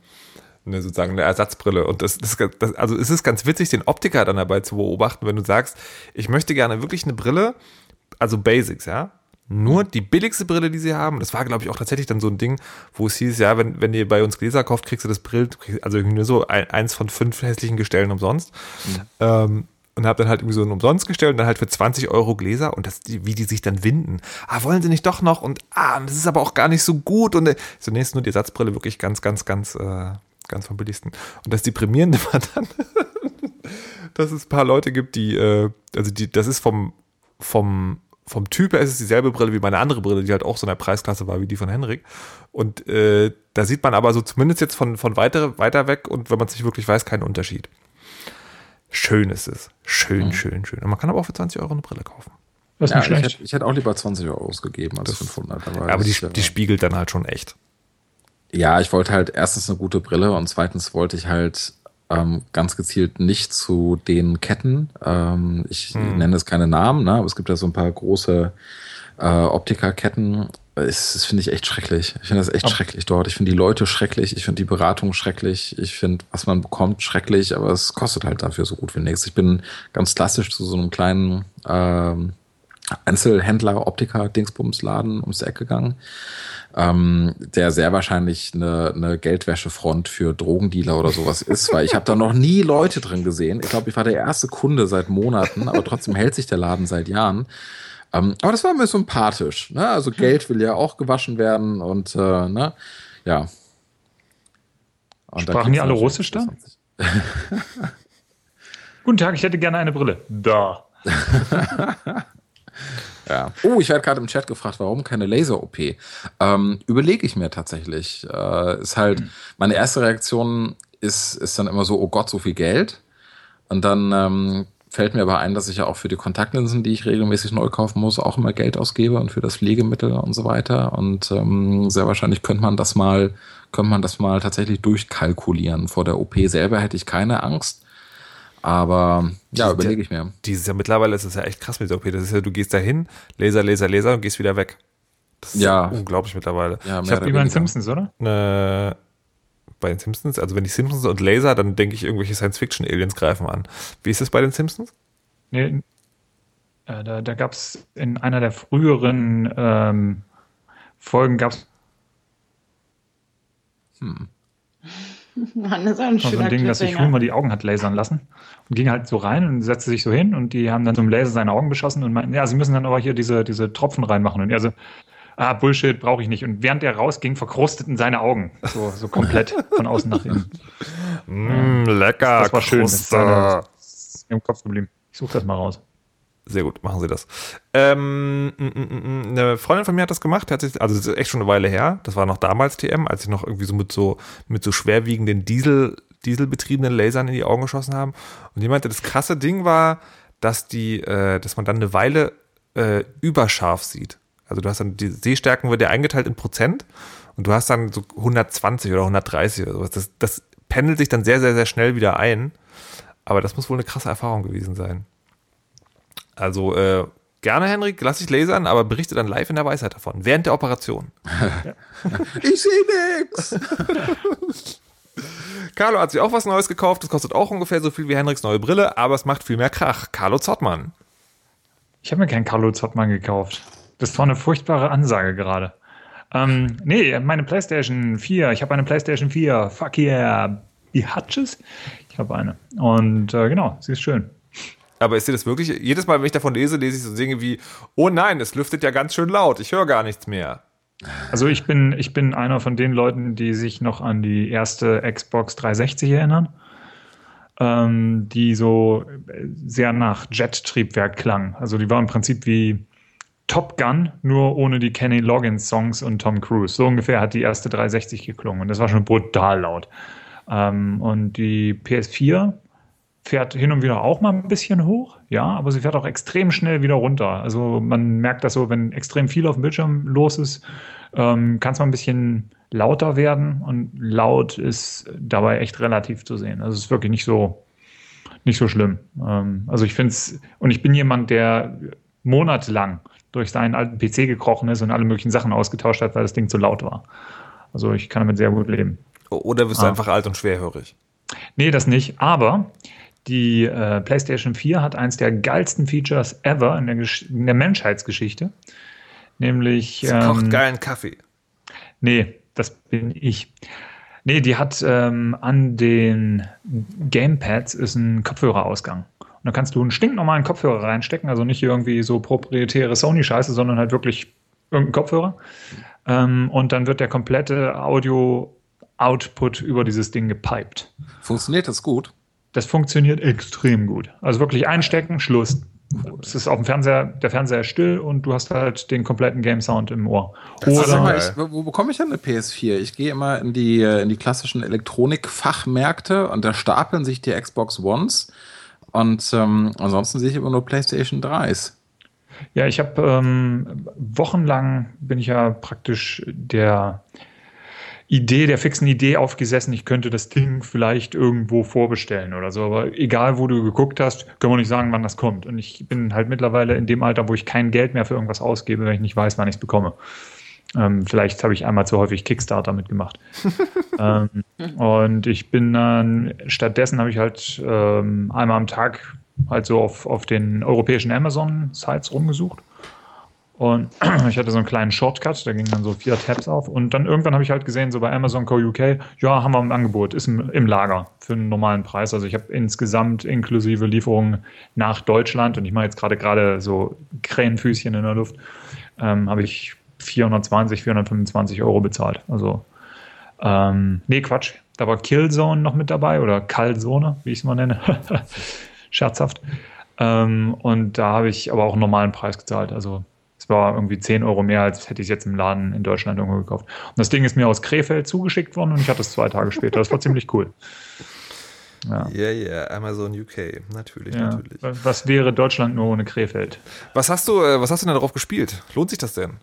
eine sozusagen eine Ersatzbrille und das, das, das, also es ist ganz witzig, den Optiker dann dabei zu beobachten, wenn du sagst, ich möchte gerne wirklich eine Brille, also Basics, ja, nur die billigste Brille, die sie haben. Das war, glaube ich, auch tatsächlich dann so ein Ding, wo es hieß, ja, wenn, wenn ihr bei uns Gläser kauft, kriegst du das Brill, also nur so ein, eins von fünf hässlichen Gestellen umsonst. Mhm. Ähm, und habe dann halt irgendwie so ein umsonst gestellt und dann halt für 20 Euro Gläser und das, wie die sich dann winden. Ah, wollen sie nicht doch noch? Und ah, das ist aber auch gar nicht so gut. Und äh, zunächst nur die Ersatzbrille wirklich ganz, ganz, ganz, äh, ganz vom billigsten. Und das Deprimierende war dann, dass es ein paar Leute gibt, die, äh, also die, das ist vom, vom vom Typ her ist es dieselbe Brille wie meine andere Brille, die halt auch so in der Preisklasse war wie die von Henrik. Und äh, da sieht man aber so zumindest jetzt von, von weiter, weiter weg und wenn man es nicht wirklich weiß, keinen Unterschied. Schön ist es. Schön, mhm. schön, schön. Und man kann aber auch für 20 Euro eine Brille kaufen. Das ist ja, nicht schlecht. Ich hätte, ich hätte, auch lieber 20 Euro ausgegeben als das, 500. Aber, aber die, ja, die spiegelt dann halt schon echt. Ja, ich wollte halt erstens eine gute Brille und zweitens wollte ich halt ähm, ganz gezielt nicht zu den Ketten. Ähm, ich hm. nenne es keine Namen, ne, aber es gibt ja so ein paar große äh, Optikerketten. Das, das finde ich echt schrecklich. Ich finde das echt oh. schrecklich dort. Ich finde die Leute schrecklich. Ich finde die Beratung schrecklich. Ich finde, was man bekommt, schrecklich. Aber es kostet halt dafür so gut wie nichts. Ich bin ganz klassisch zu so einem kleinen ähm, Einzelhändler, Optiker, Dingsbumsladen ums Eck gegangen ähm, der sehr wahrscheinlich eine, eine Geldwäschefront für Drogendealer oder sowas ist, weil ich habe da noch nie Leute drin gesehen. Ich glaube, ich war der erste Kunde seit Monaten, aber trotzdem hält sich der Laden seit Jahren. Ähm, aber das war mir sympathisch. Ne? Also Geld will ja auch gewaschen werden und äh, ne? ja. Und Sprachen die alle Russisch da? Guten Tag, ich hätte gerne eine Brille. Da. Ja. Oh, ich werde gerade im Chat gefragt, warum keine Laser-OP? Ähm, Überlege ich mir tatsächlich. Äh, ist halt, mhm. meine erste Reaktion ist, ist dann immer so, oh Gott, so viel Geld. Und dann ähm, fällt mir aber ein, dass ich ja auch für die Kontaktlinsen, die ich regelmäßig neu kaufen muss, auch immer Geld ausgebe und für das Pflegemittel und so weiter. Und ähm, sehr wahrscheinlich könnte man das mal, könnte man das mal tatsächlich durchkalkulieren. Vor der OP selber hätte ich keine Angst. Aber ja, überlege ich mir. Dieses Jahr mittlerweile ist es ja echt krass mit der OP. Das ist ja, du gehst da hin, Laser, Laser, Laser und gehst wieder weg. Das ist ja unglaublich mittlerweile. Ja, ich habe wie bei den Simpsons, oder? Äh, bei den Simpsons, also wenn die Simpsons und Laser, dann denke ich, irgendwelche Science-Fiction-Aliens greifen an. Wie ist es bei den Simpsons? Nee, äh, da, da gab es in einer der früheren ähm, Folgen gab es hm. Mann, das ist ein so ein Ding, dass sich Homer die Augen hat lasern lassen und ging halt so rein und setzte sich so hin und die haben dann so im Laser seine Augen beschossen und meinten, ja, sie müssen dann aber hier diese, diese Tropfen reinmachen und er so, ah, Bullshit, brauche ich nicht. Und während er rausging, verkrusteten seine Augen so, so komplett von außen nach innen. Mm, lecker, das war schön. Das ist im Kopf geblieben. Ich suche das mal raus. Sehr gut, machen Sie das. Ähm, mm, mm, mm, eine Freundin von mir hat das gemacht, hat sich, also das ist echt schon eine Weile her. Das war noch damals TM, als ich noch irgendwie so mit so mit so schwerwiegenden Diesel dieselbetriebenen Lasern in die Augen geschossen haben. Und die meinte, das krasse Ding war, dass die, äh, dass man dann eine Weile äh, überscharf sieht. Also du hast dann die Sehstärken wird ja eingeteilt in Prozent und du hast dann so 120 oder 130 oder sowas. Das, das pendelt sich dann sehr, sehr, sehr schnell wieder ein. Aber das muss wohl eine krasse Erfahrung gewesen sein. Also äh, gerne, Henrik, lass dich lasern, aber berichte dann live in der Weisheit davon, während der Operation. ich sehe nichts. Carlo hat sich auch was Neues gekauft. Das kostet auch ungefähr so viel wie Henriks neue Brille, aber es macht viel mehr Krach. Carlo Zottmann. Ich habe mir keinen Carlo Zottmann gekauft. Das war eine furchtbare Ansage gerade. Ähm, nee, meine PlayStation 4. Ich habe eine PlayStation 4. Fuck yeah. Die Hutches? Ich habe eine. Und äh, genau, sie ist schön. Aber ist dir das wirklich, jedes Mal, wenn ich davon lese, lese ich so Dinge wie, oh nein, es lüftet ja ganz schön laut, ich höre gar nichts mehr. Also ich bin, ich bin einer von den Leuten, die sich noch an die erste Xbox 360 erinnern, ähm, die so sehr nach Jet-Triebwerk klang. Also die war im Prinzip wie Top Gun, nur ohne die Kenny Loggins Songs und Tom Cruise. So ungefähr hat die erste 360 geklungen und das war schon brutal laut. Ähm, und die PS4 fährt hin und wieder auch mal ein bisschen hoch, ja, aber sie fährt auch extrem schnell wieder runter. Also man merkt das so, wenn extrem viel auf dem Bildschirm los ist, ähm, kann es mal ein bisschen lauter werden und laut ist dabei echt relativ zu sehen. Also es ist wirklich nicht so, nicht so schlimm. Ähm, also ich finde es, und ich bin jemand, der monatelang durch seinen alten PC gekrochen ist und alle möglichen Sachen ausgetauscht hat, weil das Ding zu laut war. Also ich kann damit sehr gut leben. Oder du ah. einfach alt und schwerhörig? Nee, das nicht. Aber die äh, PlayStation 4 hat eins der geilsten Features ever in der, in der Menschheitsgeschichte. Nämlich. Sie ähm, kocht geilen Kaffee. Nee, das bin ich. Nee, die hat ähm, an den Gamepads ist ein Kopfhörerausgang. Und da kannst du einen stinknormalen Kopfhörer reinstecken, also nicht irgendwie so proprietäre Sony-Scheiße, sondern halt wirklich irgendeinen Kopfhörer. Ähm, und dann wird der komplette Audio-Output über dieses Ding gepiped. Funktioniert das gut? Das funktioniert extrem gut. Also wirklich einstecken, Schluss. Es ist auf dem Fernseher, der Fernseher ist still und du hast halt den kompletten Game Sound im Ohr. Oder mal, ich, wo bekomme ich denn eine PS4? Ich gehe immer in die, äh, in die klassischen Elektronikfachmärkte und da stapeln sich die Xbox Ones und ähm, ansonsten sehe ich immer nur PlayStation 3s. Ja, ich habe ähm, wochenlang bin ich ja praktisch der Idee, der fixen Idee aufgesessen, ich könnte das Ding vielleicht irgendwo vorbestellen oder so. Aber egal, wo du geguckt hast, können wir nicht sagen, wann das kommt. Und ich bin halt mittlerweile in dem Alter, wo ich kein Geld mehr für irgendwas ausgebe, wenn ich nicht weiß, wann ich es bekomme. Ähm, vielleicht habe ich einmal zu häufig Kickstarter mitgemacht. ähm, und ich bin dann, stattdessen habe ich halt ähm, einmal am Tag halt so auf, auf den europäischen Amazon-Sites rumgesucht und ich hatte so einen kleinen Shortcut, da gingen dann so vier Tabs auf. Und dann irgendwann habe ich halt gesehen, so bei Amazon Co. UK, ja, haben wir ein Angebot, ist im, Lager für einen normalen Preis. Also ich habe insgesamt inklusive Lieferungen nach Deutschland und ich mache jetzt gerade gerade so Krähenfüßchen in der Luft, ähm, habe ich 420, 425 Euro bezahlt. Also, ähm, nee, Quatsch. Da war Killzone noch mit dabei oder Kallzone, wie ich es mal nenne. Scherzhaft. Ähm, und da habe ich aber auch einen normalen Preis gezahlt. Also es war irgendwie 10 Euro mehr, als hätte ich es jetzt im Laden in Deutschland irgendwo gekauft. Und das Ding ist mir aus Krefeld zugeschickt worden und ich hatte es zwei Tage später. Das war ziemlich cool. Ja, yeah, yeah, Amazon UK, natürlich, ja. natürlich. Was wäre Deutschland nur ohne Krefeld? Was hast du, äh, was hast du denn darauf gespielt? Lohnt sich das denn?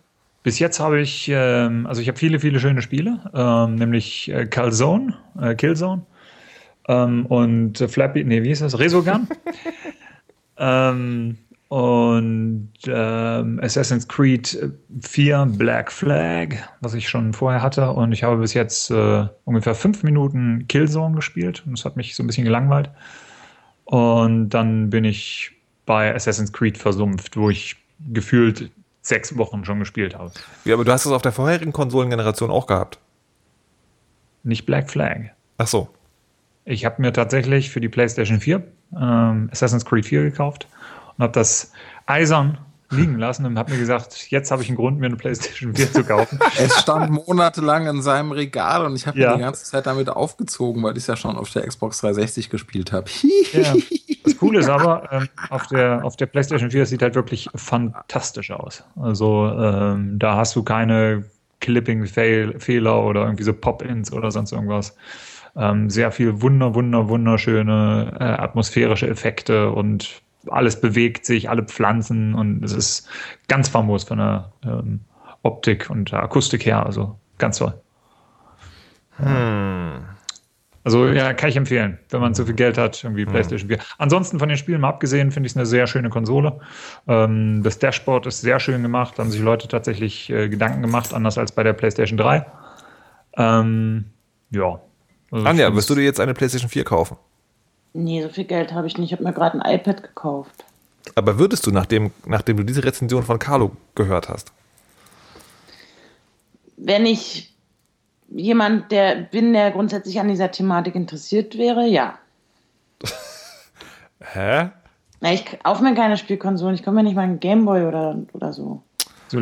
Bis jetzt habe ich, ähm, also ich habe viele, viele schöne Spiele, ähm, nämlich äh, Calzone, äh, Killzone ähm, und Flappy, nee, wie ist das? Resogun. ähm, und ähm, Assassin's Creed 4 Black Flag, was ich schon vorher hatte. Und ich habe bis jetzt äh, ungefähr fünf Minuten Killzone gespielt und das hat mich so ein bisschen gelangweilt. Und dann bin ich bei Assassin's Creed versumpft, wo ich gefühlt sechs Wochen schon gespielt habe. Ja, aber du hast es auf der vorherigen Konsolengeneration auch gehabt. Nicht Black Flag. Ach so. Ich habe mir tatsächlich für die PlayStation 4 ähm, Assassin's Creed 4 gekauft und habe das eisern liegen lassen und habe mir gesagt, jetzt habe ich einen Grund, mir eine PlayStation 4 zu kaufen. es stand monatelang in seinem Regal und ich habe ja. mir die ganze Zeit damit aufgezogen, weil ich es ja schon auf der Xbox 360 gespielt habe. ja. Das Coole ist aber, ähm, auf, der, auf der PlayStation 4 sieht halt wirklich fantastisch aus. Also ähm, da hast du keine Clipping-Fehler oder irgendwie so Pop-Ins oder sonst irgendwas. Ähm, sehr viel wunder, wunder, wunderschöne äh, atmosphärische Effekte und alles bewegt sich, alle Pflanzen und es ist ganz famos von der ähm, Optik und der Akustik her, also ganz toll. Hm. Also ja, kann ich empfehlen, wenn man zu viel Geld hat, irgendwie hm. PlayStation 4. Ansonsten von den Spielen mal abgesehen, finde ich es eine sehr schöne Konsole. Ähm, das Dashboard ist sehr schön gemacht, haben sich Leute tatsächlich äh, Gedanken gemacht, anders als bei der PlayStation 3. Ähm, ja. Also Anja, wirst du dir jetzt eine PlayStation 4 kaufen? Nee, so viel Geld habe ich nicht. Ich habe mir gerade ein iPad gekauft. Aber würdest du, nachdem, nachdem du diese Rezension von Carlo gehört hast? Wenn ich jemand, der bin, der grundsätzlich an dieser Thematik interessiert wäre, ja. Hä? Na, ich kaufe mir keine Spielkonsolen. Ich kaufe mir nicht mal einen Gameboy oder, oder so. so.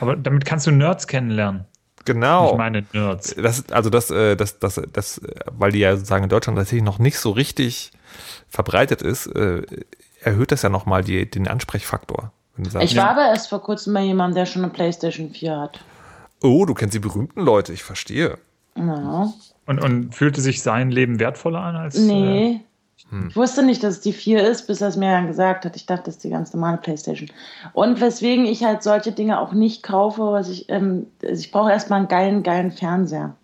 Aber damit kannst du Nerds kennenlernen. Genau. Ich meine Nerds. Das, also das, äh, das, das, das, weil die ja sozusagen in Deutschland tatsächlich noch nicht so richtig verbreitet ist, äh, erhöht das ja nochmal den Ansprechfaktor. Sagst, ich war aber erst vor kurzem bei jemandem, der schon eine Playstation 4 hat. Oh, du kennst die berühmten Leute, ich verstehe. Ja. Und, und fühlte sich sein Leben wertvoller an als. Nee. Hm. Ich wusste nicht, dass es die 4 ist, bis er es mir dann gesagt hat. Ich dachte, das ist die ganz normale Playstation. Und weswegen ich halt solche Dinge auch nicht kaufe, was ich, ähm, also ich brauche erstmal einen geilen, geilen Fernseher.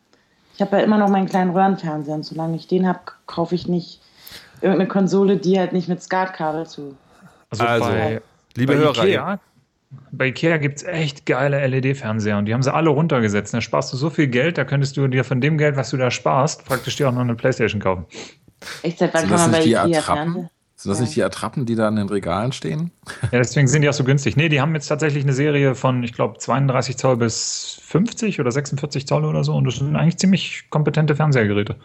Ich habe ja immer noch meinen kleinen Röhrenfernseher und solange ich den habe, kaufe ich nicht irgendeine Konsole, die halt nicht mit SCART-Kabel zu. Also, also bei, liebe bei Hörer, Ikea, bei Ikea gibt es echt geile LED-Fernseher und die haben sie alle runtergesetzt. Da sparst du so viel Geld, da könntest du dir von dem Geld, was du da sparst, praktisch dir auch noch eine Playstation kaufen. Echt, seit wann kann man bei Ikea Fernseher? Sind das ja. nicht die Attrappen, die da in den Regalen stehen? Ja, deswegen sind die auch so günstig. Nee, die haben jetzt tatsächlich eine Serie von, ich glaube, 32 Zoll bis 50 oder 46 Zoll oder so. Und das sind eigentlich ziemlich kompetente Fernsehgeräte.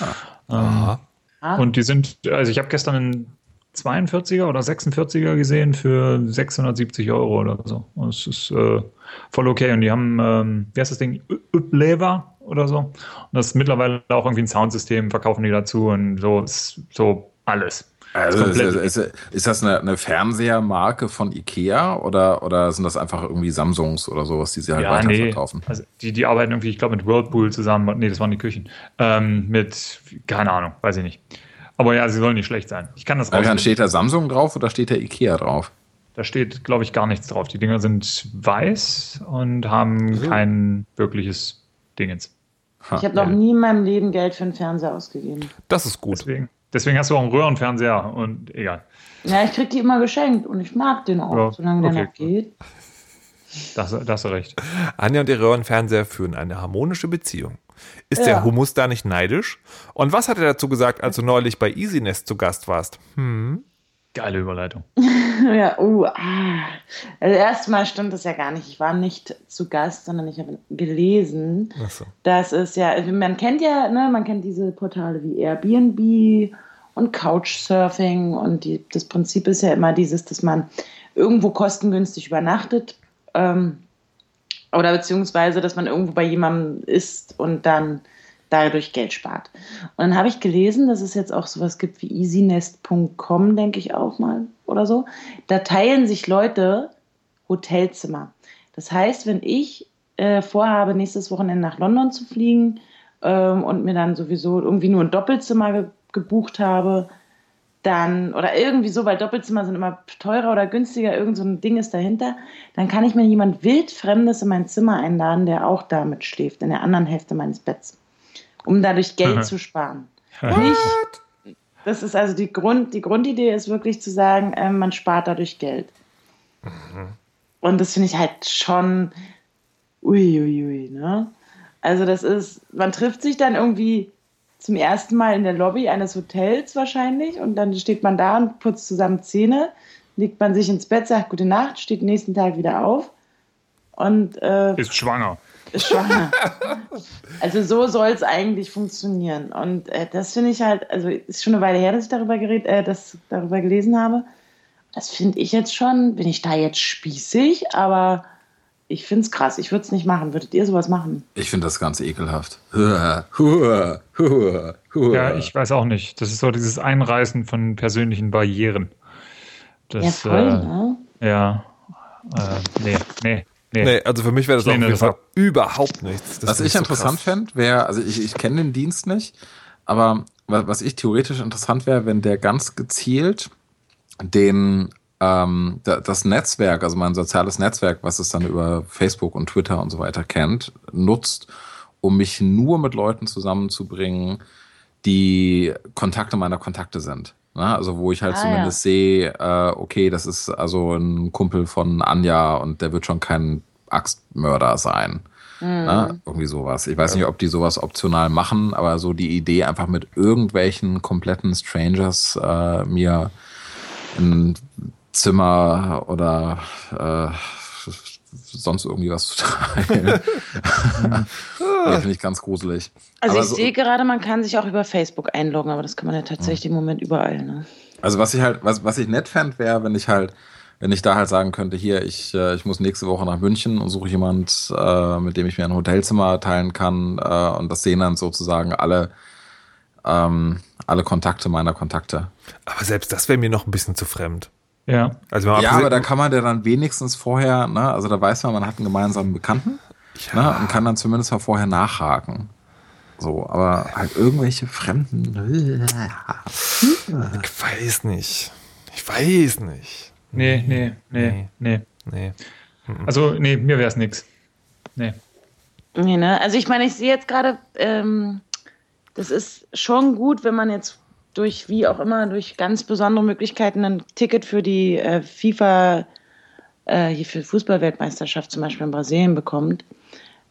Ah. Ähm, ah. Und die sind, also ich habe gestern einen 42er oder 46er gesehen für 670 Euro oder so. Und es ist äh, voll okay. Und die haben, ähm, wie heißt das Ding? Upleva oder so. Und das ist mittlerweile auch irgendwie ein Soundsystem, verkaufen die dazu und so ist so alles. Also ist, ist, ist, das eine, eine, Fernsehermarke von Ikea oder, oder sind das einfach irgendwie Samsungs oder sowas, die sie halt ja, weiterverkaufen? Nee. Also die, die arbeiten irgendwie, ich glaube, mit Whirlpool zusammen. Nee, das waren die Küchen. Ähm, mit, keine Ahnung, weiß ich nicht. Aber ja, sie sollen nicht schlecht sein. Ich kann das raus. steht da Samsung drauf oder steht da Ikea drauf? Da steht, glaube ich, gar nichts drauf. Die Dinger sind weiß und haben so. kein wirkliches Dingens. Ich habe noch nie in meinem Leben Geld für einen Fernseher ausgegeben. Das ist gut. Deswegen. Deswegen hast du auch einen Röhrenfernseher und egal. Ja, ich krieg die immer geschenkt und ich mag den auch, ja, solange okay. der noch geht. Das, das hast du recht. Anja und ihr Röhrenfernseher führen eine harmonische Beziehung. Ist ja. der Humus da nicht neidisch? Und was hat er dazu gesagt, als du neulich bei EasyNest zu Gast warst? Hm? Geile Überleitung. ja, uh, ah. Also erstmal stimmt das ja gar nicht. Ich war nicht zu Gast, sondern ich habe gelesen. Ach so. Das ist ja, also man kennt ja, ne, man kennt diese Portale wie Airbnb und Couchsurfing und die, das Prinzip ist ja immer dieses, dass man irgendwo kostengünstig übernachtet ähm, oder beziehungsweise, dass man irgendwo bei jemandem ist und dann dadurch Geld spart. Und dann habe ich gelesen, dass es jetzt auch sowas gibt wie easynest.com, denke ich auch mal oder so. Da teilen sich Leute Hotelzimmer. Das heißt, wenn ich äh, vorhabe, nächstes Wochenende nach London zu fliegen ähm, und mir dann sowieso irgendwie nur ein Doppelzimmer ge gebucht habe, dann, oder irgendwie so, weil Doppelzimmer sind immer teurer oder günstiger, irgend so ein Ding ist dahinter, dann kann ich mir jemand wildfremdes in mein Zimmer einladen, der auch damit schläft, in der anderen Hälfte meines Betts um dadurch Geld zu sparen. Nicht, das ist also die, Grund, die Grundidee ist wirklich zu sagen, äh, man spart dadurch Geld. Mhm. Und das finde ich halt schon uiuiui, ui, ne? Also das ist, man trifft sich dann irgendwie zum ersten Mal in der Lobby eines Hotels wahrscheinlich und dann steht man da und putzt zusammen Zähne, legt man sich ins Bett, sagt gute Nacht, steht nächsten Tag wieder auf und äh, ist schwanger ist schwanger. also so soll es eigentlich funktionieren. Und äh, das finde ich halt, also ist schon eine Weile her, dass ich darüber, gered, äh, das, darüber gelesen habe. Das finde ich jetzt schon, bin ich da jetzt spießig, aber ich finde es krass. Ich würde es nicht machen. Würdet ihr sowas machen? Ich finde das ganz ekelhaft. Ja, ich weiß auch nicht. Das ist so dieses Einreißen von persönlichen Barrieren. Das, ja, voll, äh, ne? Ja. Äh, nee, nee. Nee. nee, also für mich wäre das auf jeden Fall überhaupt nichts. Das was ich so interessant fände, wäre, also ich, ich kenne den Dienst nicht, aber was ich theoretisch interessant wäre, wenn der ganz gezielt den ähm, das Netzwerk, also mein soziales Netzwerk, was es dann über Facebook und Twitter und so weiter kennt, nutzt, um mich nur mit Leuten zusammenzubringen, die Kontakte meiner Kontakte sind. Ne? Also wo ich halt ah, zumindest ja. sehe, äh, okay, das ist also ein Kumpel von Anja und der wird schon kein Axtmörder sein. Mhm. Ne? Irgendwie sowas. Ich weiß nicht, ob die sowas optional machen, aber so die Idee, einfach mit irgendwelchen kompletten Strangers äh, mir ein Zimmer oder äh, sonst irgendwie was zu teilen. das finde ich ganz gruselig. Also aber ich so, sehe gerade, man kann sich auch über Facebook einloggen, aber das kann man ja tatsächlich im Moment überall. Ne? Also was ich halt, was, was ich nett fände, wäre, wenn ich halt, wenn ich da halt sagen könnte, hier, ich, äh, ich muss nächste Woche nach München und suche jemand, äh, mit dem ich mir ein Hotelzimmer teilen kann. Äh, und das sehen dann sozusagen alle, ähm, alle Kontakte meiner Kontakte. Aber selbst das wäre mir noch ein bisschen zu fremd. Ja. Also ja, aber da kann man ja dann wenigstens vorher, ne, also da weiß man, man hat einen gemeinsamen Bekannten ja. ne, und kann dann zumindest mal vorher nachhaken. So, aber halt irgendwelche Fremden. Ich weiß nicht. Ich weiß nicht. Nee, nee, nee, nee. Nee. Also, nee, mir wäre es nix. Nee. Nee, ne? Also ich meine, ich sehe jetzt gerade, ähm, das ist schon gut, wenn man jetzt durch, wie auch immer, durch ganz besondere Möglichkeiten ein Ticket für die äh, FIFA, äh, hier für Fußballweltmeisterschaft zum Beispiel in Brasilien bekommt.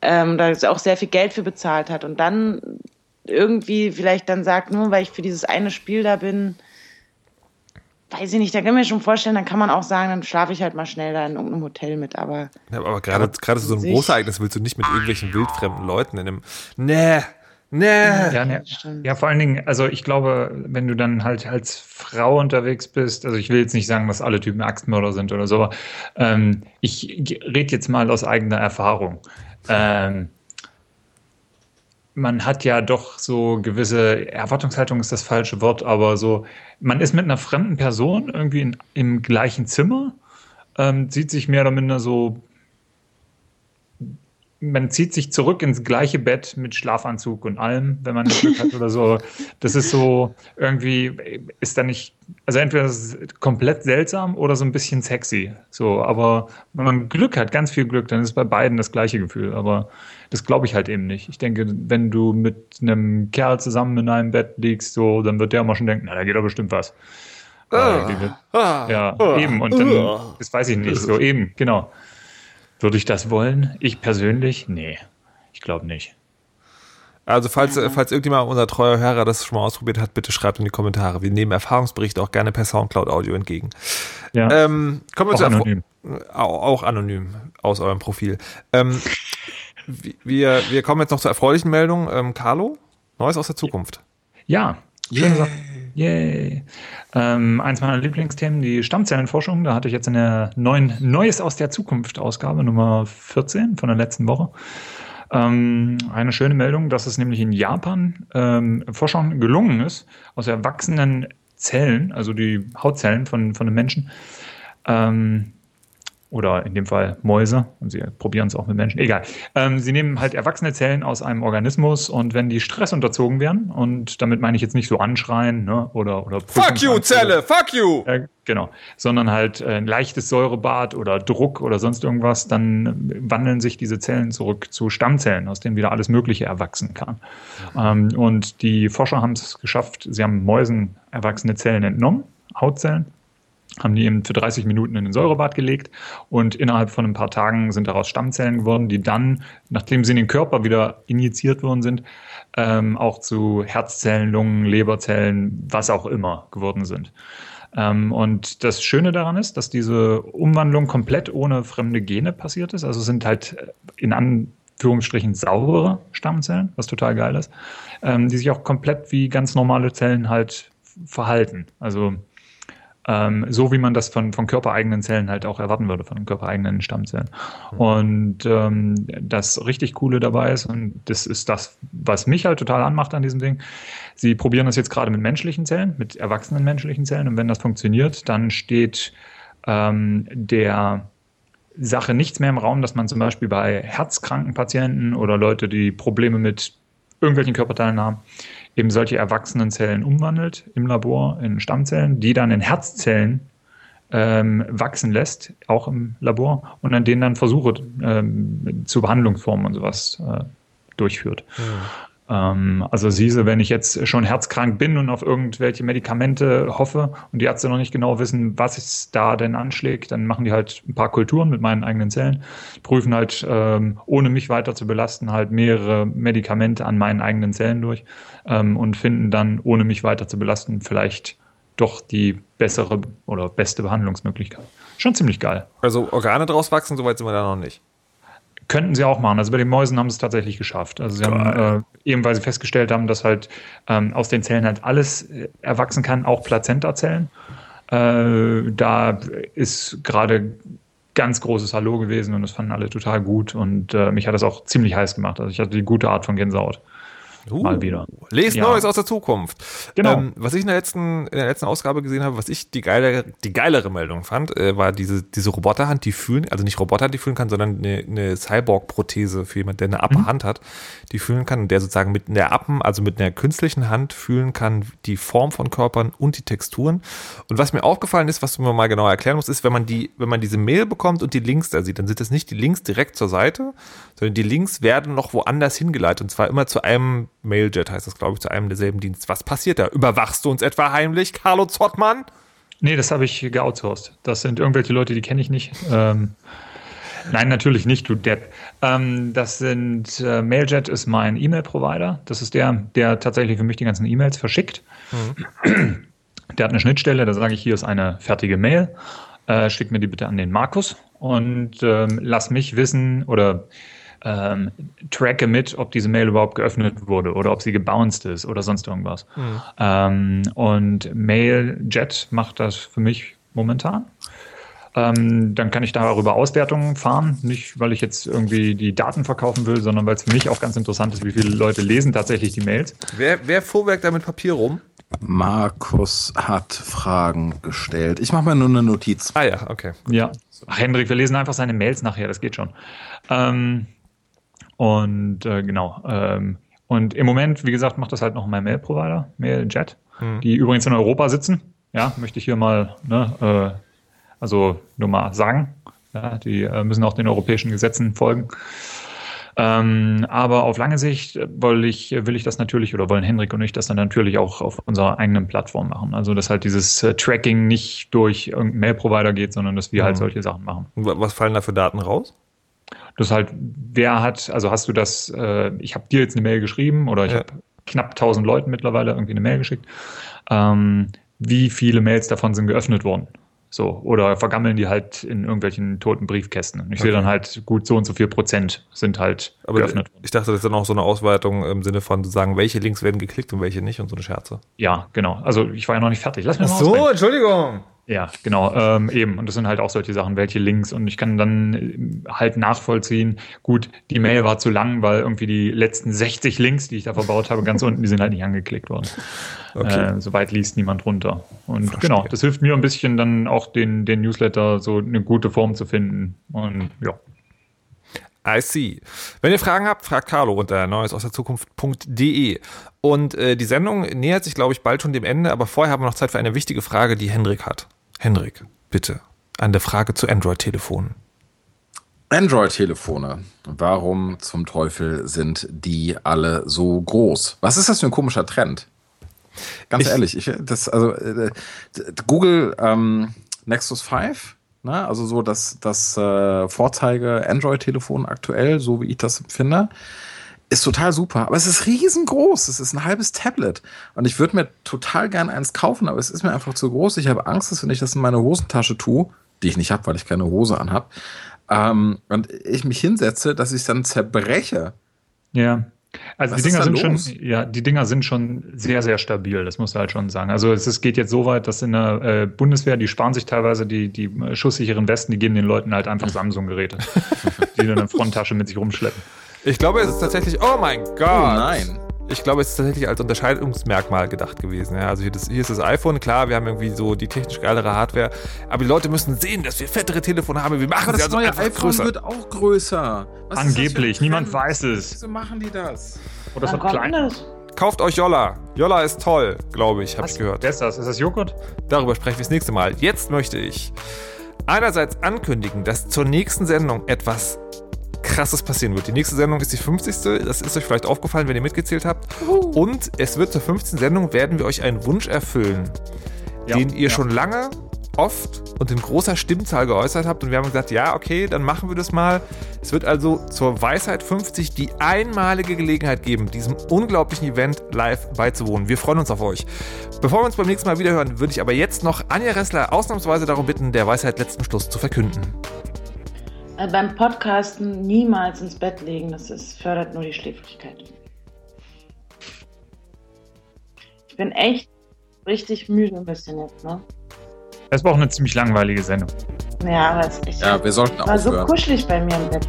Ähm, da auch sehr viel Geld für bezahlt hat und dann irgendwie vielleicht dann sagt, nur weil ich für dieses eine Spiel da bin, weiß ich nicht, da kann ich mir schon vorstellen, dann kann man auch sagen, dann schlafe ich halt mal schnell da in irgendeinem Hotel mit, aber. Ja, aber gerade, gerade so ein Großereignis willst du nicht mit irgendwelchen wildfremden Leuten in einem, nee, nee. Ja, nee. ja, vor allen Dingen, also ich glaube, wenn du dann halt als Frau unterwegs bist, also ich will jetzt nicht sagen, dass alle Typen Axtmörder sind oder so, aber ähm, ich rede jetzt mal aus eigener Erfahrung. Ähm, man hat ja doch so gewisse Erwartungshaltung ist das falsche Wort, aber so, man ist mit einer fremden Person irgendwie in, im gleichen Zimmer, ähm, sieht sich mehr oder minder so man zieht sich zurück ins gleiche Bett mit Schlafanzug und allem, wenn man Glück hat oder so. Das ist so irgendwie, ist da nicht, also entweder komplett seltsam oder so ein bisschen sexy. So, aber wenn man Glück hat, ganz viel Glück, dann ist bei beiden das gleiche Gefühl. Aber das glaube ich halt eben nicht. Ich denke, wenn du mit einem Kerl zusammen in einem Bett liegst, so, dann wird der immer schon denken, na, da geht doch bestimmt was. Ah, äh, ja, ah, eben. Und dann, ah. das weiß ich nicht. So, eben, genau. Würde ich das wollen? Ich persönlich? Nee, ich glaube nicht. Also falls, ja. falls irgendjemand unser treuer Hörer das schon mal ausprobiert hat, bitte schreibt in die Kommentare. Wir nehmen Erfahrungsberichte auch gerne per Soundcloud Audio entgegen. Ja. Ähm, kommen wir auch zu anonym. Auch, auch anonym aus eurem Profil. Ähm, wir, wir kommen jetzt noch zur erfreulichen Meldung. Ähm, Carlo, Neues aus der Zukunft. Ja, schöne Sache. Yay. Ähm, eins meiner Lieblingsthemen, die Stammzellenforschung. Da hatte ich jetzt in der neuen Neues aus der Zukunft Ausgabe Nummer 14 von der letzten Woche ähm, eine schöne Meldung, dass es nämlich in Japan ähm, Forschern gelungen ist, aus erwachsenen Zellen, also die Hautzellen von, von den Menschen, ähm, oder in dem Fall Mäuse, und sie probieren es auch mit Menschen, egal. Ähm, sie nehmen halt erwachsene Zellen aus einem Organismus und wenn die Stress unterzogen werden, und damit meine ich jetzt nicht so anschreien ne, oder, oder Fuck you, Zelle, fuck you! Äh, genau, sondern halt äh, ein leichtes Säurebad oder Druck oder sonst irgendwas, dann wandeln sich diese Zellen zurück zu Stammzellen, aus denen wieder alles Mögliche erwachsen kann. Ähm, und die Forscher haben es geschafft, sie haben Mäusen erwachsene Zellen entnommen, Hautzellen, haben die eben für 30 Minuten in den Säurebad gelegt und innerhalb von ein paar Tagen sind daraus Stammzellen geworden, die dann, nachdem sie in den Körper wieder injiziert worden sind, ähm, auch zu Herzzellen, Lungen, Leberzellen, was auch immer geworden sind. Ähm, und das Schöne daran ist, dass diese Umwandlung komplett ohne fremde Gene passiert ist. Also sind halt in Anführungsstrichen saubere Stammzellen, was total geil ist, ähm, die sich auch komplett wie ganz normale Zellen halt verhalten. Also ähm, so wie man das von, von körpereigenen Zellen halt auch erwarten würde, von körpereigenen Stammzellen. Mhm. Und ähm, das richtig Coole dabei ist, und das ist das, was mich halt total anmacht an diesem Ding, sie probieren das jetzt gerade mit menschlichen Zellen, mit erwachsenen menschlichen Zellen, und wenn das funktioniert, dann steht ähm, der Sache nichts mehr im Raum, dass man zum Beispiel bei herzkranken Patienten oder Leute, die Probleme mit irgendwelchen Körperteilen haben, eben solche erwachsenen Zellen umwandelt im Labor in Stammzellen, die dann in Herzzellen ähm, wachsen lässt, auch im Labor, und an denen dann Versuche ähm, zu Behandlungsformen und sowas äh, durchführt. Mhm. Ähm, also siehste, wenn ich jetzt schon herzkrank bin und auf irgendwelche Medikamente hoffe und die Ärzte noch nicht genau wissen, was es da denn anschlägt, dann machen die halt ein paar Kulturen mit meinen eigenen Zellen, prüfen halt, ähm, ohne mich weiter zu belasten, halt mehrere Medikamente an meinen eigenen Zellen durch ähm, und finden dann, ohne mich weiter zu belasten, vielleicht doch die bessere oder beste Behandlungsmöglichkeit. Schon ziemlich geil. Also Organe draus wachsen, soweit sind wir da noch nicht. Könnten sie auch machen. Also bei den Mäusen haben sie es tatsächlich geschafft. Also sie Geil. haben äh, eben, weil sie festgestellt haben, dass halt ähm, aus den Zellen halt alles äh, erwachsen kann, auch Plazentazellen. Äh, da ist gerade ganz großes Hallo gewesen und das fanden alle total gut und äh, mich hat das auch ziemlich heiß gemacht. Also ich hatte die gute Art von Gänsehaut. Uh, Mal wieder. Lest ja. Neues aus der Zukunft. Genau. Ähm, was ich in der letzten, in der letzten Ausgabe gesehen habe, was ich die geilere, die geilere Meldung fand, äh, war diese, diese Roboterhand, die fühlen, also nicht Roboter, die fühlen kann, sondern eine, eine Cyborg-Prothese für jemand, der eine Appe mhm. Hat, die fühlen kann und der sozusagen mit einer Appen, also mit einer künstlichen Hand fühlen kann, die Form von Körpern und die Texturen. Und was mir aufgefallen ist, was man mal genauer erklären muss, ist, wenn man die, wenn man diese Mail bekommt und die Links da sieht, dann sind das nicht die Links direkt zur Seite, sondern die Links werden noch woanders hingeleitet und zwar immer zu einem Mailjet heißt das, glaube ich, zu einem derselben Dienst. Was passiert da? Überwachst du uns etwa heimlich, Carlo Zottmann? Nee, das habe ich geoutsourced. Das sind irgendwelche Leute, die kenne ich nicht. Ähm, nein, natürlich nicht, du Depp. Ähm, das sind, äh, Mailjet ist mein E-Mail-Provider. Das ist der, der tatsächlich für mich die ganzen E-Mails verschickt. Mhm. Der hat eine Schnittstelle, da sage ich, hier ist eine fertige Mail. Äh, schick mir die bitte an den Markus und ähm, lass mich wissen oder ähm, tracke mit, ob diese Mail überhaupt geöffnet wurde oder ob sie gebounced ist oder sonst irgendwas. Mhm. Ähm, und MailJet macht das für mich momentan. Ähm, dann kann ich darüber Auswertungen fahren. Nicht, weil ich jetzt irgendwie die Daten verkaufen will, sondern weil es für mich auch ganz interessant ist, wie viele Leute lesen tatsächlich die Mails. Wer, wer vorwerkt da mit Papier rum? Markus hat Fragen gestellt. Ich mache mal nur eine Notiz. Ah ja, okay. Ja. Ach, Hendrik, wir lesen einfach seine Mails nachher, das geht schon. Ähm, und äh, genau. Ähm, und im Moment, wie gesagt, macht das halt noch mein Mail-Provider, MailJet, mhm. die übrigens in Europa sitzen. Ja, möchte ich hier mal, ne, äh, also nur mal sagen. Ja, die äh, müssen auch den europäischen Gesetzen folgen. Ähm, aber auf lange Sicht will ich, will ich das natürlich oder wollen Henrik und ich das dann natürlich auch auf unserer eigenen Plattform machen. Also, dass halt dieses äh, Tracking nicht durch irgendeinen Mail-Provider geht, sondern dass wir halt mhm. halt solche Sachen machen. Was fallen da für Daten raus? Das halt, wer hat, also hast du das, äh, ich habe dir jetzt eine Mail geschrieben oder ich ja. habe knapp 1000 Leuten mittlerweile irgendwie eine Mail geschickt. Ähm, wie viele Mails davon sind geöffnet worden? So, oder vergammeln die halt in irgendwelchen toten Briefkästen. Und ich okay. sehe dann halt gut so und so viel Prozent sind halt Aber geöffnet worden. Ich dachte, das ist dann auch so eine Ausweitung im Sinne von zu sagen, welche Links werden geklickt und welche nicht und so eine Scherze. Ja, genau. Also ich war ja noch nicht fertig. Lass mich Ach mal so. Entschuldigung. Ja, genau, ähm, eben. Und das sind halt auch solche Sachen, welche Links. Und ich kann dann äh, halt nachvollziehen, gut, die Mail war zu lang, weil irgendwie die letzten 60 Links, die ich da verbaut habe, ganz unten, die sind halt nicht angeklickt worden. Okay. Äh, Soweit liest niemand runter. Und Verstehe. genau, das hilft mir ein bisschen dann auch den, den Newsletter so eine gute Form zu finden. Und ja. I see. Wenn ihr Fragen habt, fragt Carlo unter neues aus der Zukunft.de. Und äh, die Sendung nähert sich, glaube ich, bald schon dem Ende, aber vorher haben wir noch Zeit für eine wichtige Frage, die Hendrik hat. Hendrik, bitte. An der Frage zu Android-Telefonen. Android-Telefone. Warum zum Teufel sind die alle so groß? Was ist das für ein komischer Trend? Ganz ich, ehrlich, ich, das, also äh, Google ähm, Nexus 5, ne? also so das, das äh, Vorzeige Android-Telefon aktuell, so wie ich das finde, ist total super, aber es ist riesengroß. Es ist ein halbes Tablet. Und ich würde mir total gern eins kaufen, aber es ist mir einfach zu groß. Ich habe Angst, dass wenn ich das in meine Hosentasche tue, die ich nicht habe, weil ich keine Hose anhab, ähm, und ich mich hinsetze, dass ich es dann zerbreche. Ja. Also Was die Dinger sind schon, ja, die Dinger sind schon sehr, sehr stabil, das muss du halt schon sagen. Also es, es geht jetzt so weit, dass in der äh, Bundeswehr, die sparen sich teilweise die, die schusssicheren Westen, die geben den Leuten halt einfach Samsung-Geräte, die dann eine Fronttasche mit sich rumschleppen. Ich glaube, es ist tatsächlich. Oh mein Gott! Oh nein. Ich glaube, es ist tatsächlich als Unterscheidungsmerkmal gedacht gewesen. Ja, also hier, das, hier, ist das iPhone, klar, wir haben irgendwie so die technisch geilere Hardware, aber die Leute müssen sehen, dass wir fettere Telefone haben. Wir machen aber das also neue iPhone größer. wird auch größer. Was Angeblich, niemand weiß es. Wieso machen die das? Oder es wird kleiner. Kauft euch Jolla. Jolla ist toll, glaube ich, habe ich gehört. Wer ist das? Ist das Joghurt? Darüber sprechen wir das nächste Mal. Jetzt möchte ich einerseits ankündigen, dass zur nächsten Sendung etwas krasses passieren wird. Die nächste Sendung ist die 50. Das ist euch vielleicht aufgefallen, wenn ihr mitgezählt habt. Und es wird zur 15. Sendung werden wir euch einen Wunsch erfüllen, ja, den ihr ja. schon lange oft und in großer Stimmzahl geäußert habt und wir haben gesagt, ja, okay, dann machen wir das mal. Es wird also zur Weisheit 50 die einmalige Gelegenheit geben, diesem unglaublichen Event live beizuwohnen. Wir freuen uns auf euch. Bevor wir uns beim nächsten Mal wiederhören, würde ich aber jetzt noch Anja Ressler ausnahmsweise darum bitten, der Weisheit letzten Schluss zu verkünden. Äh, beim Podcasten niemals ins Bett legen, das ist, fördert nur die Schläfrigkeit. Ich bin echt richtig müde ein bisschen jetzt, ne? Das war auch eine ziemlich langweilige Sendung. Ja, aber es ist echt. Ja, wir sollten war aufhören. so kuschelig bei mir im Bett.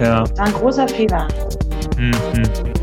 Ja. Das war ein großer Fehler. Mhm.